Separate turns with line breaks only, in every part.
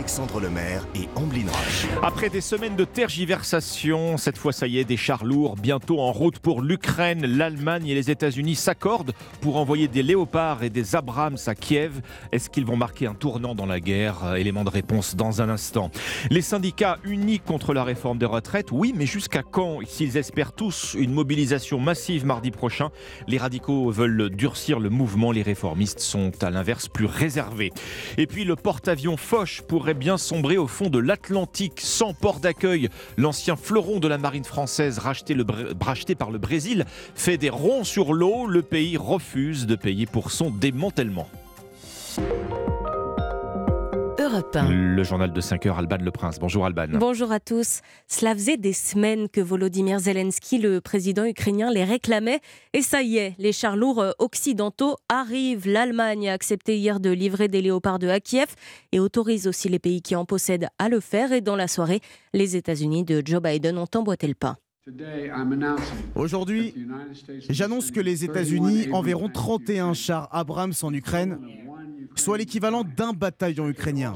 Alexandre Lemaire et Amblin Roche.
Après des semaines de tergiversation, cette fois ça y est, des chars lourds bientôt en route pour l'Ukraine. L'Allemagne et les États-Unis s'accordent pour envoyer des léopards et des Abrams à Kiev. Est-ce qu'ils vont marquer un tournant dans la guerre? Élément de réponse dans un instant. Les syndicats unis contre la réforme des retraites, oui, mais jusqu'à quand? S'ils espèrent tous une mobilisation massive mardi prochain, les radicaux veulent durcir le mouvement. Les réformistes sont à l'inverse plus réservés. Et puis le porte-avions Foch pourrait bien sombrer au fond de l'Atlantique sans port d'accueil. L'ancien fleuron de la marine française racheté par le Brésil fait des ronds sur l'eau. Le pays refuse de payer pour son démantèlement. Le journal de 5 heures, Alban Le Prince. Bonjour Alban.
Bonjour à tous. Cela faisait des semaines que Volodymyr Zelensky, le président ukrainien, les réclamait. Et ça y est, les chars lourds euh, occidentaux arrivent. L'Allemagne a accepté hier de livrer des léopards de à Kiev et autorise aussi les pays qui en possèdent à le faire. Et dans la soirée, les États-Unis de Joe Biden ont emboîté le pas.
Aujourd'hui, j'annonce que les États-Unis enverront 31 chars Abrams en Ukraine soit l'équivalent d'un bataillon ukrainien.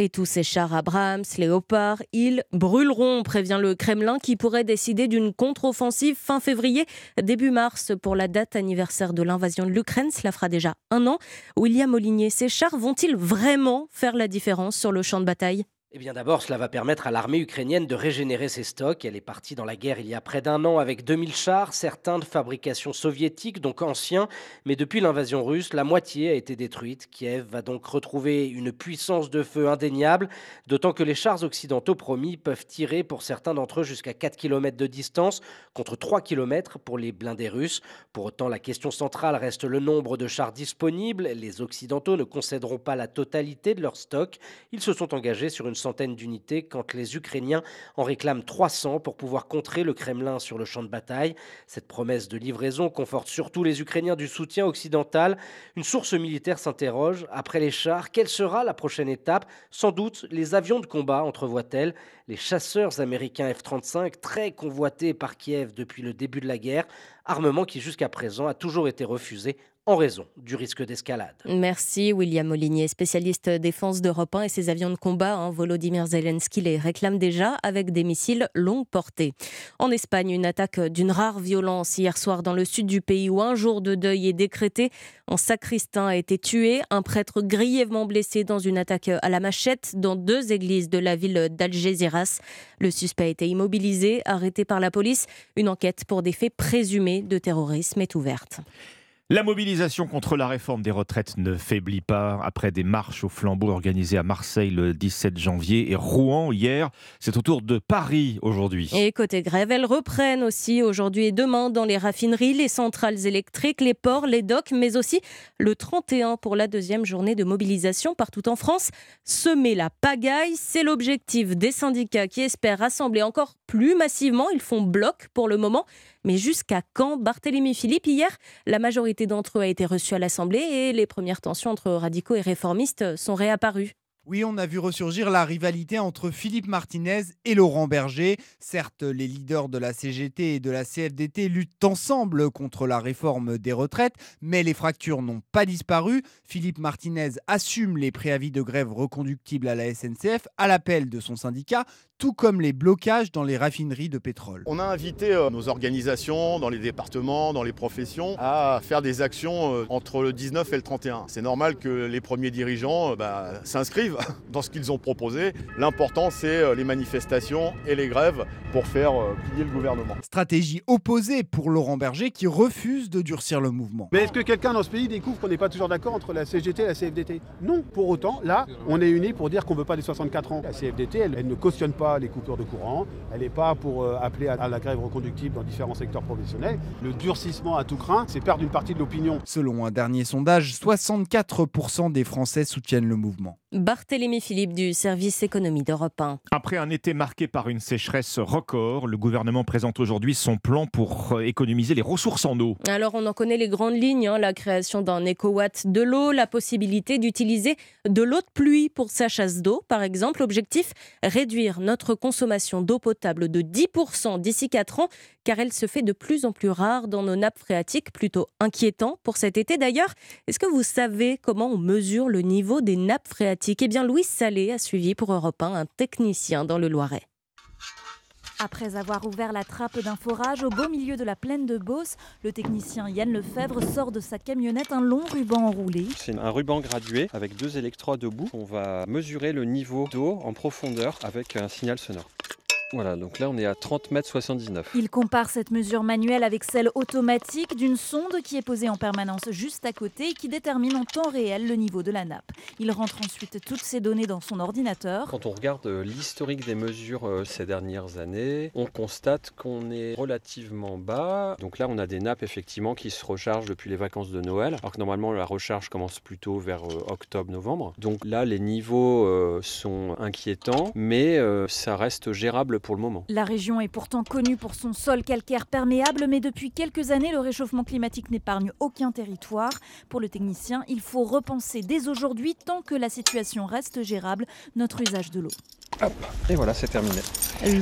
Et tous ces chars Abrams, Léopard, ils brûleront, prévient le Kremlin, qui pourrait décider d'une contre-offensive fin février, début mars, pour la date anniversaire de l'invasion de l'Ukraine. Cela fera déjà un an. William Olinier, ces chars vont-ils vraiment faire la différence sur le champ de bataille?
Eh bien d'abord, cela va permettre à l'armée ukrainienne de régénérer ses stocks. Elle est partie dans la guerre il y a près d'un an avec 2000 chars, certains de fabrication soviétique, donc anciens, mais depuis l'invasion russe, la moitié a été détruite. Kiev va donc retrouver une puissance de feu indéniable, d'autant que les chars occidentaux promis peuvent tirer pour certains d'entre eux jusqu'à 4 km de distance, contre 3 km pour les blindés russes. Pour autant, la question centrale reste le nombre de chars disponibles. Les Occidentaux ne concéderont pas la totalité de leur stock. Ils se sont engagés sur une centaine d'unités quand les Ukrainiens en réclament 300 pour pouvoir contrer le Kremlin sur le champ de bataille. Cette promesse de livraison conforte surtout les Ukrainiens du soutien occidental. Une source militaire s'interroge. Après les chars, quelle sera la prochaine étape? Sans doute les avions de combat, entrevoit-elle. Les chasseurs américains F-35, très convoités par Kiev depuis le début de la guerre, armement qui jusqu'à présent a toujours été refusé en raison du risque d'escalade.
Merci William Molinier, spécialiste défense d'Europe 1 et ses avions de combat. Hein, Volodymyr Zelensky les réclame déjà avec des missiles longue portée. En Espagne, une attaque d'une rare violence hier soir dans le sud du pays où un jour de deuil est décrété. Un sacristain a été tué, un prêtre grièvement blessé dans une attaque à la machette dans deux églises de la ville d'Algeciras. Le suspect a été immobilisé, arrêté par la police. Une enquête pour des faits présumés de terrorisme est ouverte.
La mobilisation contre la réforme des retraites ne faiblit pas. Après des marches au flambeau organisées à Marseille le 17 janvier et Rouen hier, c'est au tour de Paris aujourd'hui.
Et côté grève, elles reprennent aussi aujourd'hui et demain dans les raffineries, les centrales électriques, les ports, les docks, mais aussi le 31 pour la deuxième journée de mobilisation partout en France. Semer la pagaille, c'est l'objectif des syndicats qui espèrent rassembler encore plus massivement. Ils font bloc pour le moment. Mais jusqu'à quand Barthélémy Philippe? Hier, la majorité d'entre eux a été reçue à l'Assemblée et les premières tensions entre radicaux et réformistes sont réapparues.
Oui, on a vu ressurgir la rivalité entre Philippe Martinez et Laurent Berger. Certes, les leaders de la CGT et de la CFDT luttent ensemble contre la réforme des retraites, mais les fractures n'ont pas disparu. Philippe Martinez assume les préavis de grève reconductibles à la SNCF à l'appel de son syndicat, tout comme les blocages dans les raffineries de pétrole.
On a invité euh, nos organisations dans les départements, dans les professions, à faire des actions euh, entre le 19 et le 31. C'est normal que les premiers dirigeants euh, bah, s'inscrivent dans ce qu'ils ont proposé. L'important, c'est les manifestations et les grèves pour faire plier le gouvernement.
Stratégie opposée pour Laurent Berger qui refuse de durcir le mouvement.
Mais est-ce que quelqu'un dans ce pays découvre qu'on n'est pas toujours d'accord entre la CGT et la CFDT Non. Pour autant, là, on est unis pour dire qu'on ne veut pas des 64 ans. La CFDT, elle ne cautionne pas les coupures de courant, elle n'est pas pour euh, appeler à la grève reconductible dans différents secteurs professionnels. Le durcissement à tout craint, c'est perdre une partie de l'opinion.
Selon un dernier sondage, 64% des Français soutiennent le mouvement.
Barthélémy Philippe du service économie d'Europe 1.
Après un été marqué par une sécheresse record, le gouvernement présente aujourd'hui son plan pour euh, économiser les ressources en eau.
Alors on en connaît les grandes lignes, hein, la création d'un éco-watt de l'eau, la possibilité d'utiliser de l'eau de pluie pour sa chasse d'eau par exemple. Objectif, réduire notre consommation d'eau potable de 10% d'ici 4 ans car elle se fait de plus en plus rare dans nos nappes phréatiques, plutôt inquiétant pour cet été d'ailleurs. Est-ce que vous savez comment on mesure le niveau des nappes phréatiques eh bien, Louis Salé a suivi pour Europe 1 un technicien dans le Loiret.
Après avoir ouvert la trappe d'un forage au beau milieu de la plaine de Beauce, le technicien Yann Lefebvre sort de sa camionnette un long ruban enroulé.
C'est un ruban gradué avec deux électrodes au bout. On va mesurer le niveau d'eau en profondeur avec un signal sonore. Voilà, donc là on est à 30 mètres 79.
Il compare cette mesure manuelle avec celle automatique d'une sonde qui est posée en permanence juste à côté et qui détermine en temps réel le niveau de la nappe. Il rentre ensuite toutes ces données dans son ordinateur.
Quand on regarde euh, l'historique des mesures euh, ces dernières années, on constate qu'on est relativement bas. Donc là on a des nappes effectivement qui se rechargent depuis les vacances de Noël, alors que normalement la recharge commence plutôt vers euh, octobre-novembre. Donc là les niveaux sont inquiétants, mais ça reste gérable
La région est pourtant connue pour son sol calcaire perméable, mais depuis quelques années, le réchauffement climatique n'épargne aucun territoire. Pour le technicien, il faut repenser dès aujourd'hui, tant que la situation reste gérable, notre usage de l'eau.
Et voilà, c'est terminé.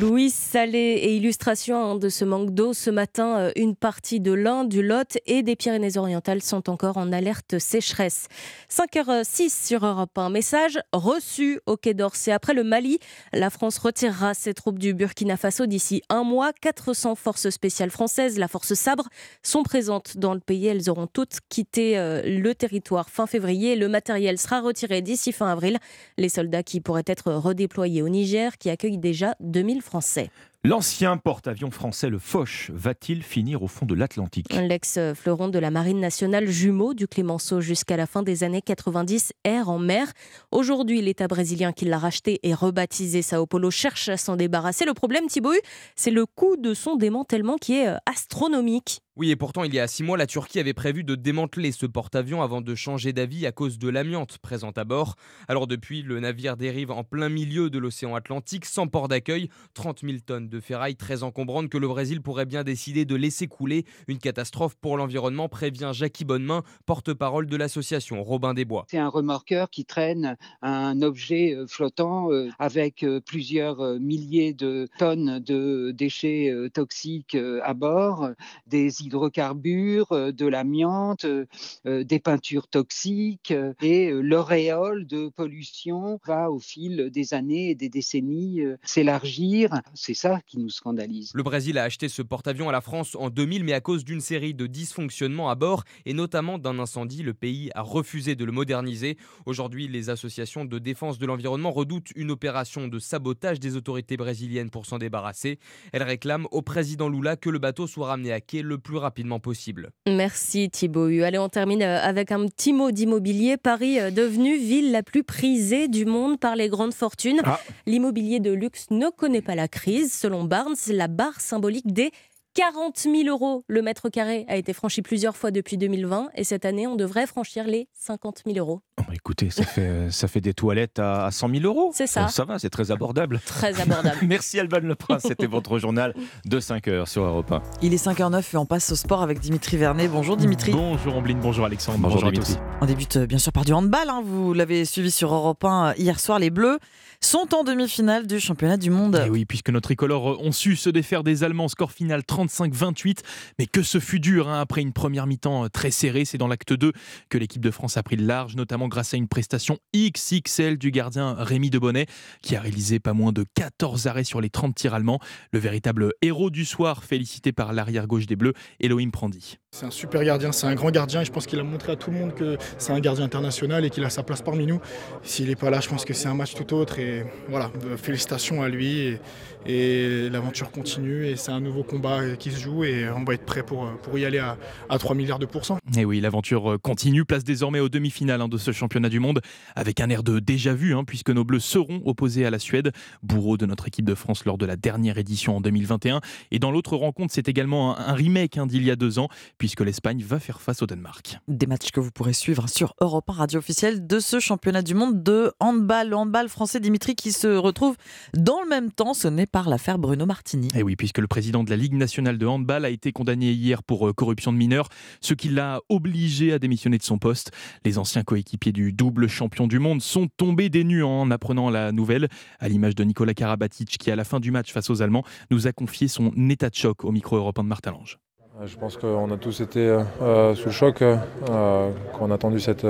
Louis Salé et illustration hein, de ce manque d'eau. Ce matin, euh, une partie de l'Ain, du Lot et des Pyrénées-Orientales sont encore en alerte sécheresse. 5h06 sur Europe 1. Message reçu au Quai d'Orsay. Après le Mali, la France retirera ses troupes du Burkina Faso d'ici un mois. 400 forces spéciales françaises, la force Sabre, sont présentes dans le pays. Elles auront toutes quitté euh, le territoire fin février. Le matériel sera retiré d'ici fin avril. Les soldats qui pourraient être redéployés au Niger, qui accueille déjà 2000 Français.
L'ancien porte-avions français, le Foch, va-t-il finir au fond de l'Atlantique?
L'ex-fleuron de la Marine nationale, jumeau du Clémenceau jusqu'à la fin des années 90, erre en mer. Aujourd'hui, l'État brésilien qui l'a racheté et rebaptisé Sao Paulo cherche à s'en débarrasser. Le problème, Thibaut, c'est le coût de son démantèlement qui est euh, astronomique.
Oui, et pourtant, il y a six mois, la Turquie avait prévu de démanteler ce porte-avions avant de changer d'avis à cause de l'amiante présente à bord. Alors depuis, le navire dérive en plein milieu de l'océan Atlantique, sans port d'accueil, 30 000 tonnes de ferraille très encombrante que le Brésil pourrait bien décider de laisser couler. Une catastrophe pour l'environnement, prévient Jackie Bonnemain, porte-parole de l'association Robin des Bois.
C'est un remorqueur qui traîne un objet euh, flottant euh, avec euh, plusieurs milliers de tonnes de déchets toxiques à bord, des hydrocarbures, euh, de l'amiante, euh, euh, des peintures toxiques et l'auréole de pollution va au fil des années et des décennies s'élargir. C'est ça qui nous scandalise.
Le Brésil a acheté ce porte-avions à la France en 2000, mais à cause d'une série de dysfonctionnements à bord et notamment d'un incendie, le pays a refusé de le moderniser. Aujourd'hui, les associations de défense de l'environnement redoutent une opération de sabotage des autorités brésiliennes pour s'en débarrasser. Elles réclament au président Lula que le bateau soit ramené à quai le plus rapidement possible.
Merci Thibaut. Allez, on termine euh, avec un petit mot d'immobilier. Paris euh, devenue ville la plus prisée du monde par les grandes fortunes. Ah. L'immobilier de luxe ne connaît pas la crise. Selon Barnes, la barre symbolique des 40 000 euros le mètre carré a été franchi plusieurs fois depuis 2020 et cette année, on devrait franchir les 50 000 euros.
Oh, écoutez, ça fait, euh, ça fait des toilettes à 100 000 euros.
C'est ça.
Ça va, c'est très abordable.
Très abordable.
Merci Alban Leprince, c'était votre journal de 5 heures sur Europe 1.
Il est 5h09 et on passe au sport avec Dimitri Vernet. Bonjour Dimitri.
Bonjour Ambline, bonjour Alexandre.
Bonjour, à tous. On débute euh, bien sûr par du handball. Hein. Vous l'avez suivi sur Europe 1 euh, hier soir. Les Bleus sont en demi-finale du championnat du monde.
Et eh oui, puisque nos tricolores ont su se défaire des Allemands, score final 35-28. Mais que ce fut dur hein, après une première mi-temps euh, très serrée. C'est dans l'acte 2 que l'équipe de France a pris le large, notamment grâce à une prestation XXL du gardien Rémi Debonnet, qui a réalisé pas moins de 14 arrêts sur les 30 tirs allemands. Le véritable héros du soir, félicité par l'arrière gauche des Bleus, Elohim Prandi.
C'est un super gardien, c'est un grand gardien je pense qu'il a montré à tout le monde que c'est un gardien international et qu'il a sa place parmi nous. S'il n'est pas là, je pense que c'est un match tout autre et voilà, félicitations à lui et, l'aventure continue et c'est un nouveau combat
qui se joue et on va être prêt pour, pour y aller à, à 3 milliards de pourcents.
Et oui, l'aventure continue, place désormais aux demi-finales hein, de ce championnat du monde, avec un air de déjà vu, hein, puisque nos Bleus seront opposés à la Suède, bourreau de notre équipe de France lors de la dernière édition en 2021. Et dans l'autre rencontre, c'est également un, remake hein, d'il y a deux ans, puisque l'Espagne va faire face au Danemark.
Des matchs que vous pourrez suivre sur Europe 1 radio officielle de ce championnat du monde de handball. Le handball français Dimitri qui se retrouve dans le même temps, ce n'est par l'affaire Bruno Martini.
Et oui, puisque le président de la Ligue nationale de handball a été condamné hier pour euh, corruption de mineurs, ce qui l'a obligé à démissionner de son poste. Les anciens coéquipiers du double champion du monde sont tombés des nues en apprenant la nouvelle, à l'image de Nicolas Karabatic qui, à la fin du match face aux Allemands, nous a confié son état de choc au micro européen de Martin Lange.
Je pense qu'on a tous été euh, sous le choc euh, quand on a attendu cette,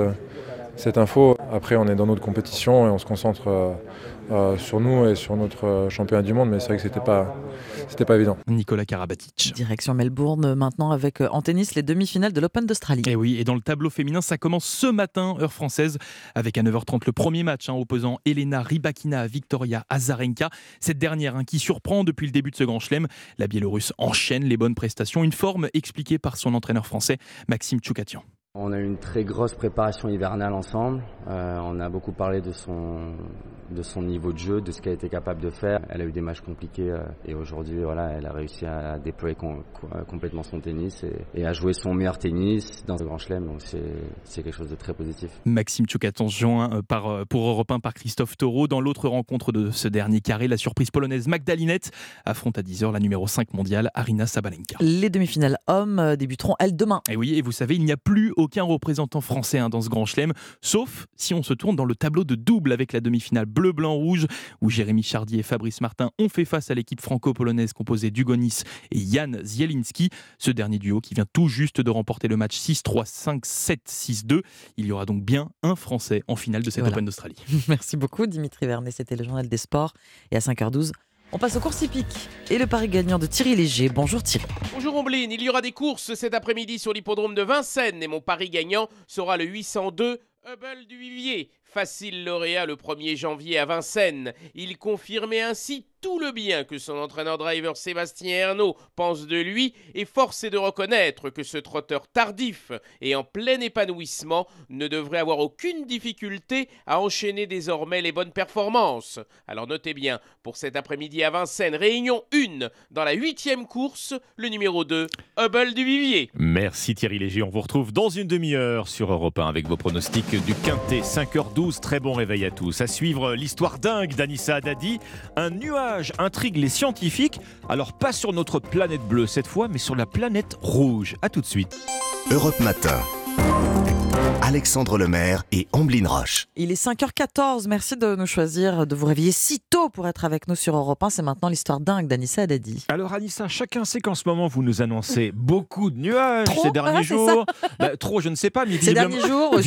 info. Après, on est dans notre compétition et on se concentre euh, sur nous et sur notre euh, championnat du monde, mais c'est vrai que c'était pas, c'était pas évident.
Nicolas Karabatic.
Direction Melbourne maintenant avec euh, en tennis les demi-finales de l'Open d'Australie.
Et oui, et dans le tableau féminin, ça commence ce matin, heure française, avec à 9h30 le premier match hein, opposant Elena Rybakina à Victoria Azarenka. Cette dernière hein, qui surprend depuis le début de ce grand chelem. La Biélorusse enchaîne les bonnes prestations, une forme expliquée par son entraîneur français Maxime Tchoukatian.
On a eu une très grosse préparation hivernale ensemble. Euh, on a beaucoup parlé de son, de son niveau de jeu, de ce qu'elle était capable de faire. Elle a eu des matchs compliqués euh, et aujourd'hui, voilà, elle a réussi à déployer complètement son tennis et, à jouer son meilleur tennis dans le Grand Chelem. Donc c'est quelque chose de très positif.
Maxime Tchoukaton joint euh, par, pour Europe 1 par Christophe Taureau. Dans l'autre rencontre de ce dernier carré, la surprise polonaise Magdalinette affronte à 10h la numéro 5 mondiale Arina Sabalenka.
Les demi-finales hommes débuteront elles demain.
Et oui, et vous savez, il n'y a plus aucun représentant français hein, dans ce grand chelem, sauf si on se tourne dans le tableau de double avec la demi-finale bleu-blanc-rouge, où Jérémy Chardy et Fabrice Martin ont fait face à l'équipe franco-polonaise composée d'Ugonis et Jan Zielinski. Ce dernier duo qui vient tout juste de remporter le match 6-3, 5-7, 6-2. Il y aura donc bien un Français en finale de cette Open d'Australie.
Merci beaucoup Dimitri Vernet, c'était le journal des sports. Et à 5h12, on passe aux courses hippiques et le pari gagnant de Thierry Léger. Bonjour Thierry.
Bonjour Ombline, il y aura des courses cet après-midi sur l'hippodrome de Vincennes et mon pari gagnant sera le 802 Hubble du Vivier. Facile lauréat le 1er janvier à Vincennes. Il confirmait ainsi tout le bien que son entraîneur-driver Sébastien Ernaud pense de lui et force est de reconnaître que ce trotteur tardif et en plein épanouissement ne devrait avoir aucune difficulté à enchaîner désormais les bonnes performances. Alors notez bien, pour cet après-midi à Vincennes, réunion 1 dans la huitième course, le numéro 2, Hubble du Vivier.
Merci Thierry Léger, on vous retrouve dans une demi-heure sur Europe 1 avec vos pronostics du Quintet 5h12. Très bon réveil à tous. À suivre l'histoire dingue d'Anissa Haddadi, un nuage intrigue les scientifiques, alors pas sur notre planète bleue cette fois, mais sur la planète rouge. A tout de suite.
Europe Matin. Alexandre Lemaire et Amblin Roche.
Il est 5h14. Merci de nous choisir, de vous réveiller si tôt pour être avec nous sur Europe 1. C'est maintenant l'histoire dingue d'Anissa Haddadi.
Alors, Anissa, chacun sait qu'en ce moment, vous nous annoncez beaucoup de nuages ces derniers jours. Bah, trop, je ne sais pas, mais
visiblement... Ces derniers jours,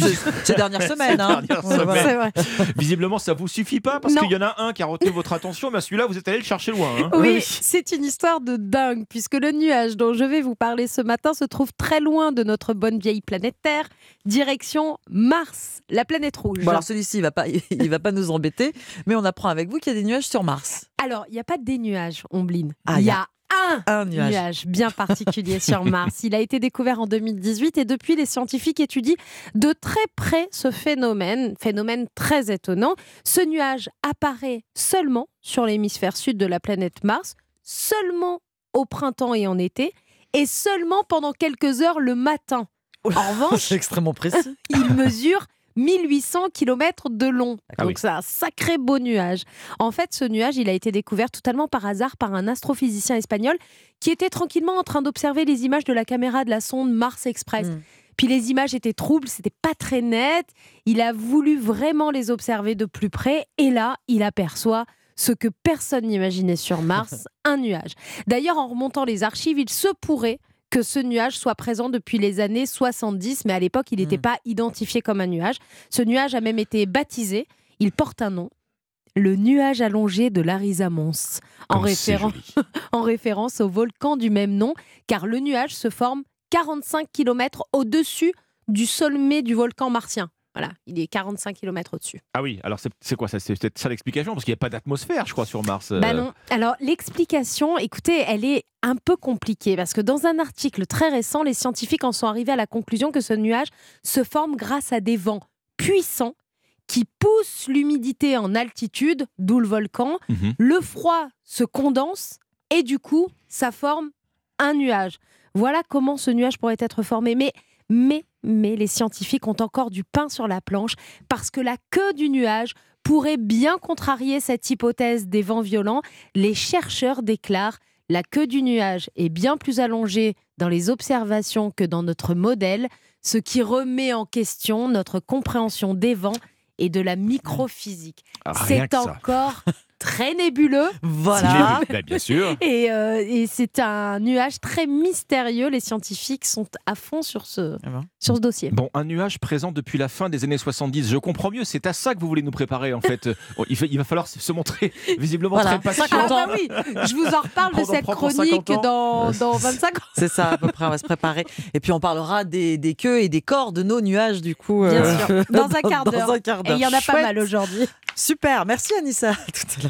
ces dernières semaines. Hein.
Vrai. Visiblement, ça vous suffit pas parce qu'il y en a un qui a retenu votre attention, mais celui-là, vous êtes allé le chercher loin. Hein.
Oui, c'est une histoire de dingue, puisque le nuage dont je vais vous parler ce matin se trouve très loin de notre bonne vieille planète Terre, direction Mars, la planète rouge.
Bon alors celui-ci, il va pas, il va pas nous embêter, mais on apprend avec vous qu'il y a des nuages sur Mars.
Alors, il n'y a pas des nuages, Ombline. Ah, il y a un, nuage. bien particulier sur Mars. Il a été découvert en 2018 et depuis, les scientifiques étudient de très près ce phénomène, phénomène très étonnant. Ce nuage apparaît seulement sur l'hémisphère sud de la planète Mars, seulement au printemps et en été, et seulement pendant quelques heures le matin. En revanche,
c'est extrêmement précis.
il mesure 1800 km de long. Ah Donc c'est un sacré beau nuage. En fait, ce nuage, il a été découvert totalement par hasard par un astrophysicien espagnol qui était tranquillement en train d'observer les images de la caméra de la sonde Mars Express. Hmm. Puis les images étaient troubles, c'était pas très net. Il a voulu vraiment les observer de plus près et là, il aperçoit ce que personne n'imaginait sur Mars, un nuage. D'ailleurs, en remontant les archives, il se pourrait que ce nuage soit présent depuis les années 70, mais à l'époque, il n'était hmm. pas identifié comme un nuage. Ce nuage a même été baptisé. Il porte un nom, le nuage allongé de l'Arisa Mons, en, en référence au volcan du même nom, car le nuage se forme 45 km au-dessus du sommet du volcan martien. Voilà, il est 45 km au-dessus.
Ah oui, alors c'est quoi ça C'est peut-être ça l'explication Parce qu'il n'y a pas d'atmosphère, je crois, sur Mars.
Bah
euh.
non. Alors l'explication, écoutez, elle est un peu compliquée parce que dans un article très récent, les scientifiques en sont arrivés à la conclusion que ce nuage se forme grâce à des vents puissants qui poussent l'humidité en altitude, d'où le volcan.
Mhm.
Le froid se condense et du coup, ça forme un nuage. Voilà comment ce nuage pourrait être formé. Mais, mais, mais les scientifiques ont encore du pain sur la planche parce que la queue du nuage pourrait bien contrarier cette hypothèse des vents violents. Les chercheurs déclarent la queue du nuage est bien plus allongée dans les observations que dans notre modèle, ce qui remet en question notre compréhension des vents et de la microphysique.
Ah,
C'est encore très nébuleux.
Voilà. Bah, bien sûr.
Et, euh, et c'est un nuage très mystérieux. Les scientifiques sont à fond sur ce, sur ce dossier.
Bon, un nuage présent depuis la fin des années 70. Je comprends mieux, c'est à ça que vous voulez nous préparer en fait. Oh, il, va falloir se montrer visiblement
Voilà,
très patient.
50 ans.
Ah bah oui, je vous en reparle de
On
cette chronique
50 ans.
dans, dans 25 ans.
C'est ça, à peu près, on va se préparer. Et puis on parlera des, des queues et des corps de nos nuages, du coup.
Bien
euh,
sûr, dans un quart
dans
d'heure.
un quart
Et
d'heure.
il y en a pas mal aujourd'hui.
Super, merci Anissa. À tout à l'heure.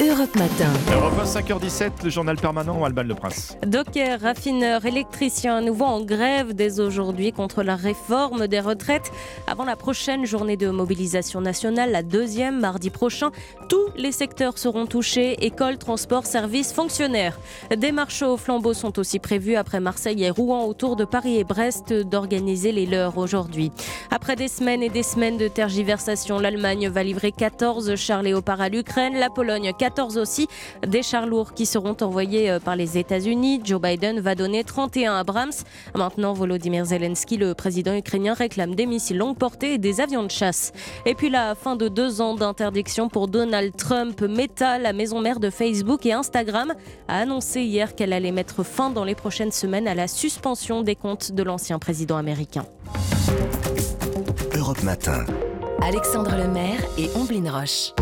Europe Matin.
Europe 1, 5h17, le journal permanent Alban Le Prince.
Docker, raffineur, électricien à nouveau en grève dès aujourd'hui contre la réforme des retraites. Avant la prochaine journée de mobilisation nationale, la deuxième mardi prochain, tous les secteurs seront touchés écoles, transports, services, fonctionnaires. Des marches au flambeau sont aussi prévus après Marseille et Rouen autour de Paris et Brest d'organiser les leurs aujourd'hui. Après des semaines et des semaines de tergiversation, l'Allemagne va livrer 14 chars léopards à l'Ukraine, la Pologne 14 aussi, des chars lourds qui seront envoyés euh, par les États-Unis. Joe Biden va donner 31 Abrams. Maintenant, Volodymyr Zelensky, le président ukrainien, réclame des missiles longue portée et des avions de chasse. Et puis la fin de deux ans d'interdiction pour Donald Trump. Meta, la maison mère de Facebook et Instagram, a annoncé hier qu'elle allait mettre fin dans les prochaines semaines à la suspension des comptes de l'ancien président américain.
Europe Matin.
Alexandre Lemaire et Omblin Roche.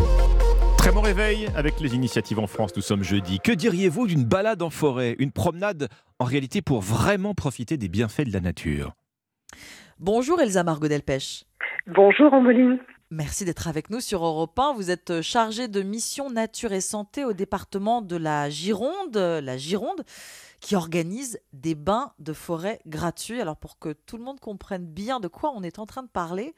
Très bon réveil avec les initiatives en France. Nous sommes jeudi. Que diriez-vous d'une balade en forêt Une promenade en réalité pour vraiment profiter des bienfaits de la nature?
Bonjour Elsa Margot Delpech.
Bonjour Ambeline.
Merci d'être avec nous sur Europe 1. Vous êtes chargée de mission nature et santé au département de la Gironde, la Gironde, qui organise des bains de forêt gratuits. Alors pour que tout le monde comprenne bien de quoi on est en train de parler,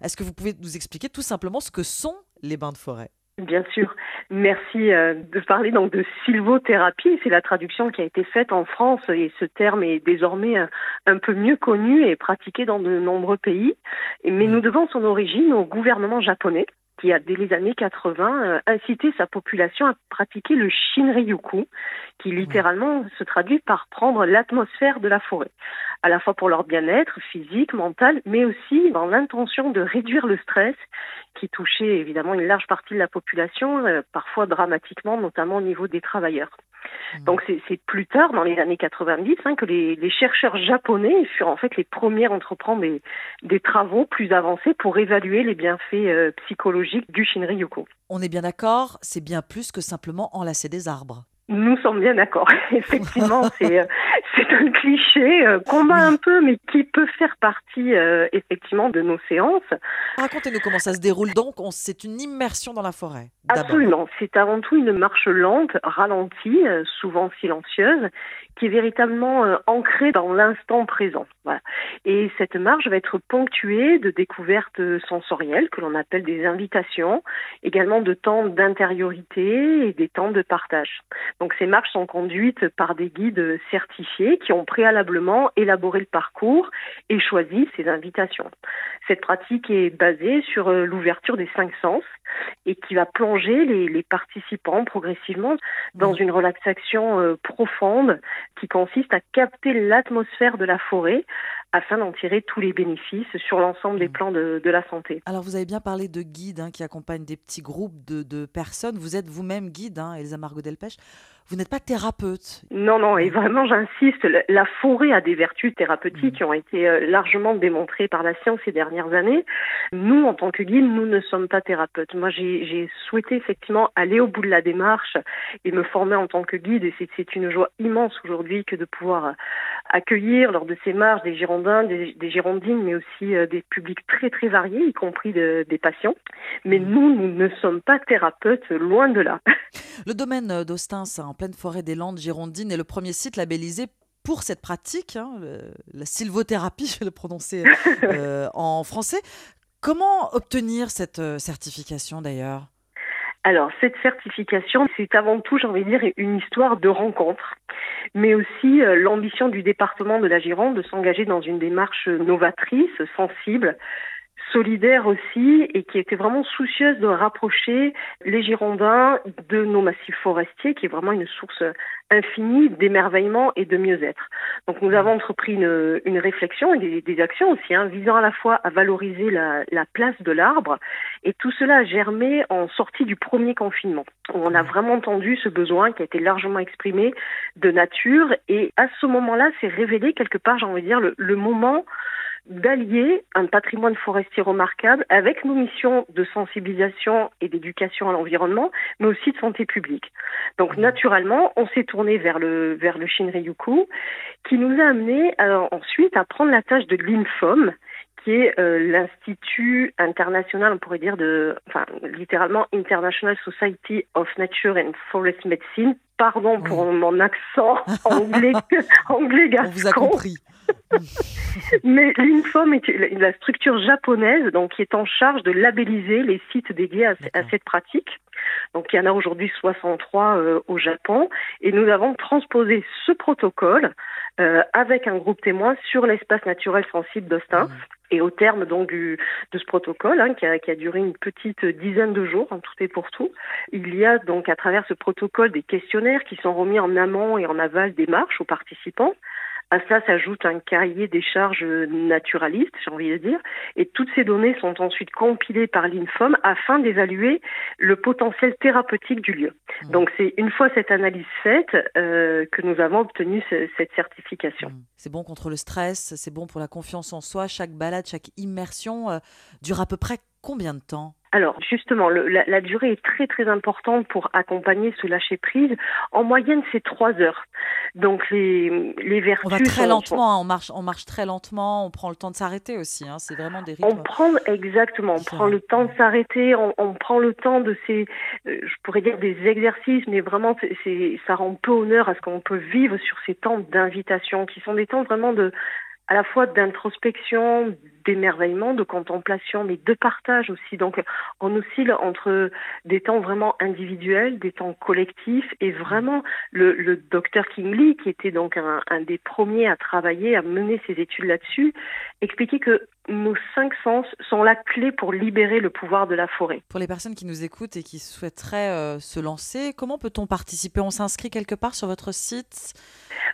est-ce que vous pouvez nous expliquer tout simplement ce que sont les bains de forêt?
Bien sûr. Merci euh, de parler donc de sylvothérapie. C'est la traduction qui a été faite en France et ce terme est désormais un, un peu mieux connu et pratiqué dans de nombreux pays. Mais nous devons son origine au gouvernement japonais qui a dès les années 80 euh, incité sa population à pratiquer le Shinryu-ku, qui littéralement se traduit par prendre l'atmosphère de la forêt, à la fois pour leur bien-être physique, mental, mais aussi dans l'intention de réduire le stress qui touchait évidemment une large partie de la population, euh, parfois dramatiquement, notamment au niveau des travailleurs. Donc c'est plus tard, dans les années 90, hein, que les, les chercheurs japonais furent en fait les premiers à entreprendre des, des travaux plus avancés pour évaluer les bienfaits euh, psychologiques du Shinryu-ku.
On est bien d'accord, c'est bien plus que simplement enlacer des arbres.
Nous sommes bien d'accord. Effectivement, c'est euh, c'est un cliché euh, qu'on bat un peu, mais qui peut faire partie euh, effectivement de nos séances.
Racontez-nous comment ça se déroule donc. On- C'est une immersion dans la forêt.
Absolument. C'est avant tout une marche lente, ralentie, euh, souvent silencieuse, qui est véritablement euh, ancrée dans l'instant présent. Voilà. Et cette marche va être ponctuée de découvertes euh, sensorielles que l'on appelle des invitations, également de temps d'intériorité et des temps de partage. Donc ces marches sont conduites par des guides certifiés qui ont préalablement élaboré le parcours et choisi ces invitations. Cette pratique est basée sur euh, l'ouverture des cinq sens et qui va plonger les, les participants progressivement dans une relaxation euh, profonde qui consiste à capter l'atmosphère de la forêt afin d'en tirer tous les bénéfices sur l'ensemble des plans de, de la santé.
Alors vous avez bien parlé de guides hein, qui accompagnent des petits groupes de, de personnes. Vous êtes vous-même guide, hein, Elsa Margot Delpech. Vous n'êtes pas thérapeute.
Non, non, et vraiment j'insiste, la- forêt a des vertus thérapeutiques qui ont été euh, largement démontrées par la science ces dernières années. Nous, en tant que guides, nous ne sommes pas thérapeutes. Moi, j'ai souhaité effectivement aller au bout de la démarche et me former en tant que guide. Et c'est une joie immense aujourd'hui que de pouvoir accueillir lors de ces marches des Girondins, des, Girondines, mais aussi euh, des publics très très variés, y compris des patients. Mais mmh. nous, nous ne sommes pas thérapeutes, loin de là.
Le domaine d'Austins, en pleine forêt des Landes girondines, est le premier site labellisé pour cette pratique, hein, la sylvothérapie, je vais le prononcer euh, en français. Comment obtenir cette euh, certification d'ailleurs?
Alors, cette certification, c'est avant tout, j'ai envie de dire, une histoire de rencontre, mais aussi euh, l'ambition du département de la Gironde de s'engager dans une démarche novatrice, sensible, solidaire aussi et qui était vraiment soucieuse de rapprocher les Girondins de nos massifs forestiers, qui est vraiment une source infinie d'émerveillement et de mieux-être. Donc nous avons entrepris une, une réflexion et des, actions aussi, hein, visant à la fois à valoriser la, la place de l'arbre, et tout cela a germé en sortie du premier confinement. On a vraiment entendu ce besoin qui a été largement exprimé de nature, et à ce moment-là, c'est révélé quelque part, j'ai envie de dire, le, le moment d'allier un patrimoine forestier remarquable avec nos missions de sensibilisation et d'éducation à l'environnement, mais aussi de santé publique. Donc naturellement, on s'est tourné vers le vers le Shinryuku, qui nous a amené ensuite à prendre la tâche de l'INFOM, qui est euh, l'Institut international, on pourrait dire, de, enfin, littéralement International Society of Nature and Forest Medicine. Pardon pour mon accent anglais, anglais gascon.
On vous a compris.
Mais l'INFOM est la structure japonaise donc, qui est en charge de labelliser les sites dédiés à, cette pratique. Donc il y en a aujourd'hui 63 euh, au Japon et nous avons transposé ce protocole euh, avec un groupe témoin sur l'espace naturel sensible d'Austin. Mmh. Et au terme donc du, de ce protocole, hein, qui, a, qui, a, duré une petite dizaine de jours, en tout et pour tout, il y a donc à travers ce protocole des questionnaires qui sont remis en amont et en aval des marches aux participants, à ça s'ajoute un cahier des charges naturalistes, j'ai envie de dire, et toutes ces données sont ensuite compilées par l'INFOM afin d'évaluer le potentiel thérapeutique du lieu. Mmh. Donc c'est une fois cette analyse faite euh, que nous avons obtenu cette certification. Mmh.
C'est bon contre le stress, c'est bon pour la confiance en soi. Chaque balade, chaque immersion euh, dure à peu près combien de temps?
Alors justement, la, durée est très très importante pour accompagner ce lâcher prise. En moyenne, c'est trois heures. Donc les, les vertus.
On va très lentement, hein. on marche, on marche très lentement. On prend le temps de s'arrêter aussi. Hein. c'est vraiment des rythmes.
On prend exactement, on prend le temps de s'arrêter. On, prend le temps de ces, euh, je pourrais dire des exercices, mais vraiment, c'est, ça rend peu honneur à ce qu'on peut vivre sur ces temps d'invitation, qui sont des temps vraiment de à la fois d'introspection, d'émerveillement, de contemplation, mais de partage aussi. Donc, on oscille entre des temps vraiment individuels, des temps collectifs, et vraiment le, le docteur King Lee, qui était donc un, un, des premiers à travailler, à mener ses études là-dessus, expliquait que nos cinq sens sont la clé pour libérer le pouvoir de la forêt.
Pour les personnes qui nous écoutent et qui souhaiteraient euh, se lancer, comment peut-on participer? On s'inscrit quelque part sur votre site?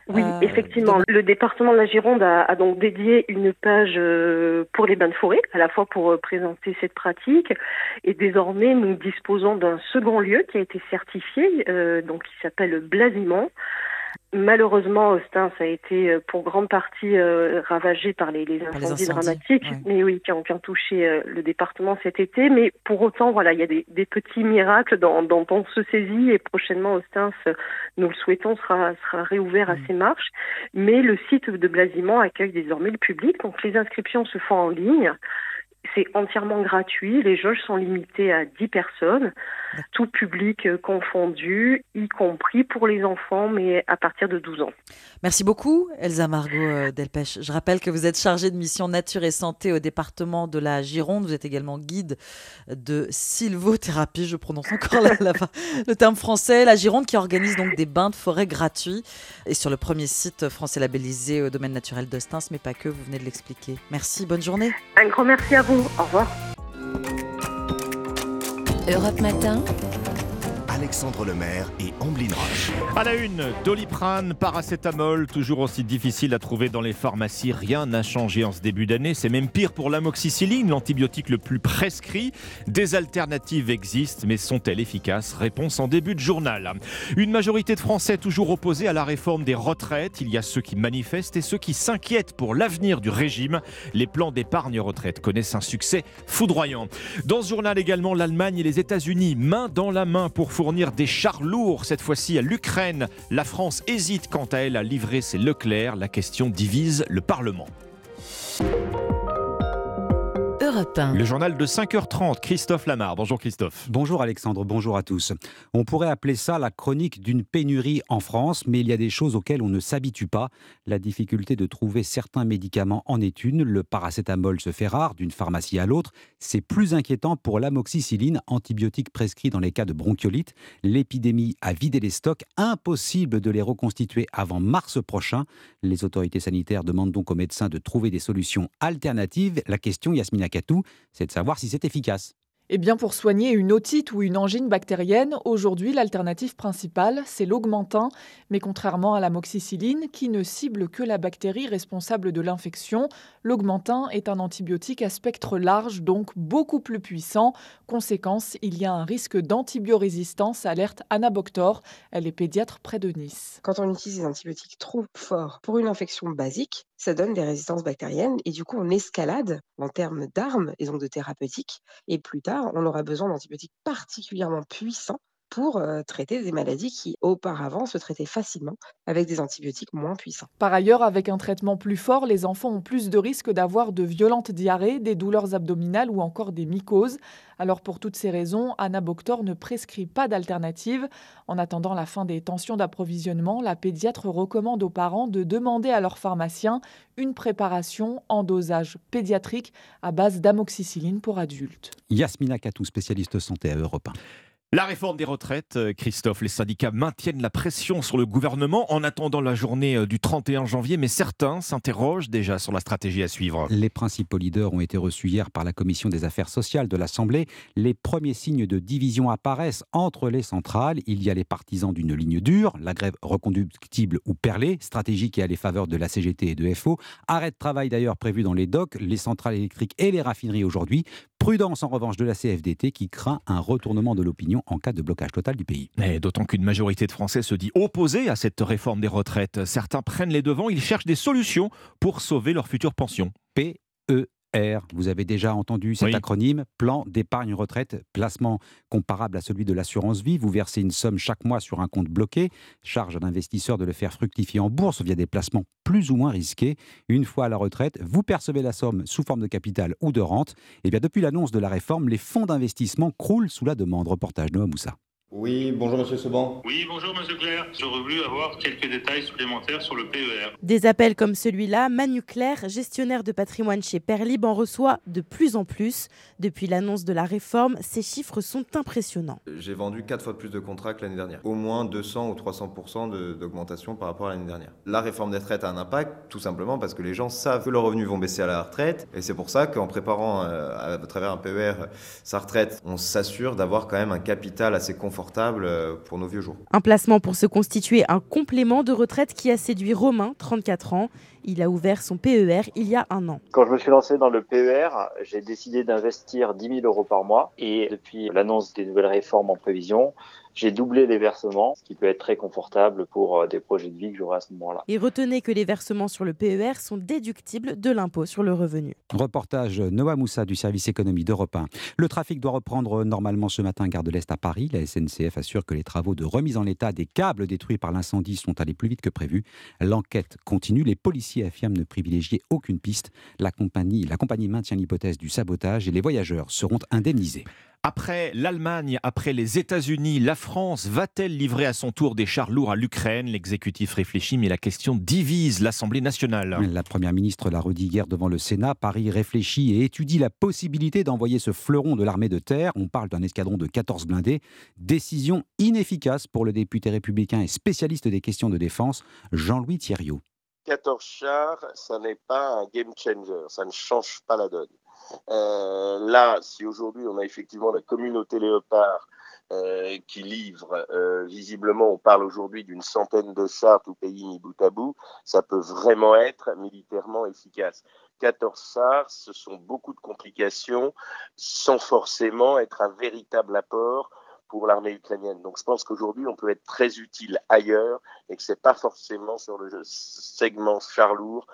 Oui, euh, effectivement. Le département de la Gironde a, a donc dédié une page euh, pour les bains de forêt, à la fois pour euh, présenter cette pratique. Et désormais, nous disposons d'un second lieu qui a été certifié, euh, donc qui s'appelle Blasimont. Malheureusement, Austin, ça a été euh, pour grande partie ravagé par les, incendies, dramatiques, mais oui, qui ont, qui touché le département cet été. Mais pour autant, voilà, il y a des, petits miracles dont, on se saisit et prochainement, Austin, nous le souhaitons, sera, sera réouvert à mm. ses marches. Mais le site de Blasimont accueille désormais le public, donc les inscriptions se font en ligne. C'est entièrement gratuit. Les jauges sont limitées à 10 personnes, tout public euh, confondu, y compris pour les enfants, mais à partir de 12 ans.
Merci beaucoup, Elsa Margot euh, Delpech. Je rappelle que vous êtes chargée de mission nature et santé au département de la Gironde. Vous êtes également guide de sylvothérapie. Je prononce encore le terme français. La Gironde qui organise donc des bains de forêt gratuits et sur le premier site français labellisé au domaine naturel d'Ostins, mais pas que. Vous venez de l'expliquer. Merci. Bonne journée.
Un grand merci à vous. Au revoir.
Europe Matin.
Alexandre Lemaire et Amblin Roche.
À la une, Doliprane, paracétamol, toujours aussi difficile à trouver dans les pharmacies. Rien n'a changé en ce début d'année. C'est même pire pour l'amoxicilline, l'antibiotique le plus prescrit. Des alternatives existent, mais sont-elles efficaces? Réponse en début de journal. Une majorité de Français toujours opposés à la réforme des retraites. Il y a ceux qui manifestent et ceux qui s'inquiètent pour l'avenir du régime. Les plans d'épargne retraite connaissent un succès foudroyant. Dans ce journal également, l'Allemagne et les États-Unis, main dans la main pour fournir des chars lourds, cette fois-ci à l'Ukraine. La France hésite quant à elle à livrer ses Leclerc. La question divise le Parlement. Le journal de 5h30, Christophe Lamar. Bonjour Christophe.
Bonjour Alexandre, bonjour à tous. On pourrait appeler ça la chronique d'une pénurie en France, mais il y a des choses auxquelles on ne s'habitue pas. La difficulté de trouver certains médicaments en est une. Le paracétamol se fait rare d'une pharmacie à l'autre. C'est plus inquiétant pour l'amoxicilline, antibiotique prescrit dans les cas de bronchiolite. L'épidémie a vidé les stocks. Impossible de les reconstituer avant mars prochain. Les autorités sanitaires demandent donc aux médecins de trouver des solutions alternatives. La question, Yasmina tout, c'est de savoir si c'est efficace.
Eh bien, pour soigner une otite ou une angine bactérienne, aujourd'hui, l'alternative principale, c'est l'augmentin. Mais contrairement à l'amoxicilline, qui ne cible que la bactérie responsable de l'infection, l'augmentin est un antibiotique à spectre large, donc beaucoup plus puissant. Conséquence, il y a un risque d'antibiorésistance, alerte Anna Boctor. Elle est pédiatre près de Nice.
Quand on utilise des antibiotiques trop forts pour une infection basique, ça donne des résistances bactériennes et du coup, on escalade en termes d'armes et donc de thérapeutiques. Et plus tard, on aura besoin d'antibiotiques particulièrement puissants pour traiter des maladies qui auparavant se traitaient facilement avec des antibiotiques moins puissants.
Par ailleurs, avec un traitement plus fort, les enfants ont plus de risques d'avoir de violentes diarrhées, des douleurs abdominales ou encore des mycoses. Alors pour toutes ces raisons, Anna Boctor ne prescrit pas d'alternative. En attendant la fin des tensions d'approvisionnement, la pédiatre recommande aux parents de demander à leur pharmacien une préparation en dosage pédiatrique à base d'amoxicilline pour adultes.
Yasmina Katou, spécialiste santé à Europe 1.
La réforme des retraites, euh, Christophe, les syndicats maintiennent la pression sur le gouvernement en attendant la journée euh, du 31 janvier, mais certains s'interrogent déjà sur la stratégie à suivre.
Les principaux leaders ont été reçus hier par la Commission des affaires sociales de l'Assemblée. Les premiers signes de division apparaissent entre les centrales. Il y a les partisans d'une ligne dure, la grève reconductible ou perlée, stratégie qui a les faveurs de la CGT et de FO. Arrêt de travail d'ailleurs prévu dans les docks, les centrales électriques et les raffineries aujourd'hui. Prudence en revanche de la CFDT qui craint un retournement de l'opinion en cas de blocage total du pays.
D'autant qu'une majorité de Français se dit opposée à cette réforme des retraites. Certains prennent les devants, ils cherchent des solutions pour sauver leur future pension.
PE R. Vous avez déjà entendu cet acronyme, plan d'épargne retraite, placement comparable à celui de l'assurance vie. Vous versez une somme chaque mois sur un compte bloqué, charge à l'investisseur de le faire fructifier en bourse via des placements plus ou moins risqués. Une fois à la retraite, vous percevez la somme sous forme de capital ou de rente. Et eh bien depuis l'annonce de la réforme, les fonds d'investissement croulent sous la demande. Reportage Noah Moussa.
Oui, bonjour Monsieur Seban.
Oui, bonjour Monsieur Claire. J'aurais voulu avoir quelques détails supplémentaires sur le PER.
Des appels comme celui-là, Manu Claire, gestionnaire de patrimoine chez Perlib, en reçoit de plus en plus. Depuis l'annonce de la réforme, ces chiffres sont impressionnants.
J'ai vendu 4 fois plus de contrats que l'année dernière. Au moins 200 ou 300% d'augmentation par rapport à l'année dernière. La réforme des retraites a un impact, tout simplement parce que les gens savent que leurs revenus vont baisser à la retraite. Et c'est pour ça qu'en préparant euh, à travers un PER sa retraite, on s'assure d'avoir quand même un capital assez confortable euh, pour nos vieux jours.
Un placement pour se constituer un complément de retraite qui a séduit Romain, 34 ans. Il a ouvert son PER il y a un an.
Quand je me suis lancé dans le PER, j'ai décidé d'investir 10 000 euros par mois. Et depuis l'annonce des nouvelles réformes en prévision, j'ai doublé les versements, ce qui peut être très confortable pour euh, des projets de vie que j'aurai à ce moment-là.
Et retenez que les versements sur le PER sont déductibles de l'impôt sur le revenu.
Reportage Noah Moussa du service économie d'Europe 1. Le trafic doit reprendre normalement ce matin gare de l'Est à Paris. La SNCF assure que les travaux de remise en état des câbles détruits par l'incendie sont allés plus vite que prévu. L'enquête continue. Les policiers affirment ne privilégier aucune piste. La compagnie, la compagnie maintient l'hypothèse du sabotage et les voyageurs seront indemnisés.
Après l'Allemagne, après les États-Unis, la France va-t-elle livrer à son tour des chars lourds à l'Ukraine? L'exécutif réfléchit, mais la question divise l'Assemblée nationale.
La Première ministre l'a redit hier devant le Sénat. Paris réfléchit et étudie la possibilité d'envoyer ce fleuron de l'armée de terre. On parle d'un escadron de 14 blindés. Décision inefficace pour le député républicain et spécialiste des questions de défense, Jean-Louis Thierriot.
14 chars, ça n'est pas un game changer, ça ne change pas la donne. Euh, là, si aujourd'hui on a effectivement la communauté léopard
euh, qui livrent. Euh, visiblement, on parle aujourd'hui d'une centaine de chars, tout pays mis bout à bout. Ça peut vraiment être militairement efficace. 14 SAR, ce sont beaucoup de complications sans forcément être un véritable apport pour l'armée ukrainienne. Donc je pense qu'aujourd'hui, on peut être très utile ailleurs et que c'est pas forcément sur le segment char lourd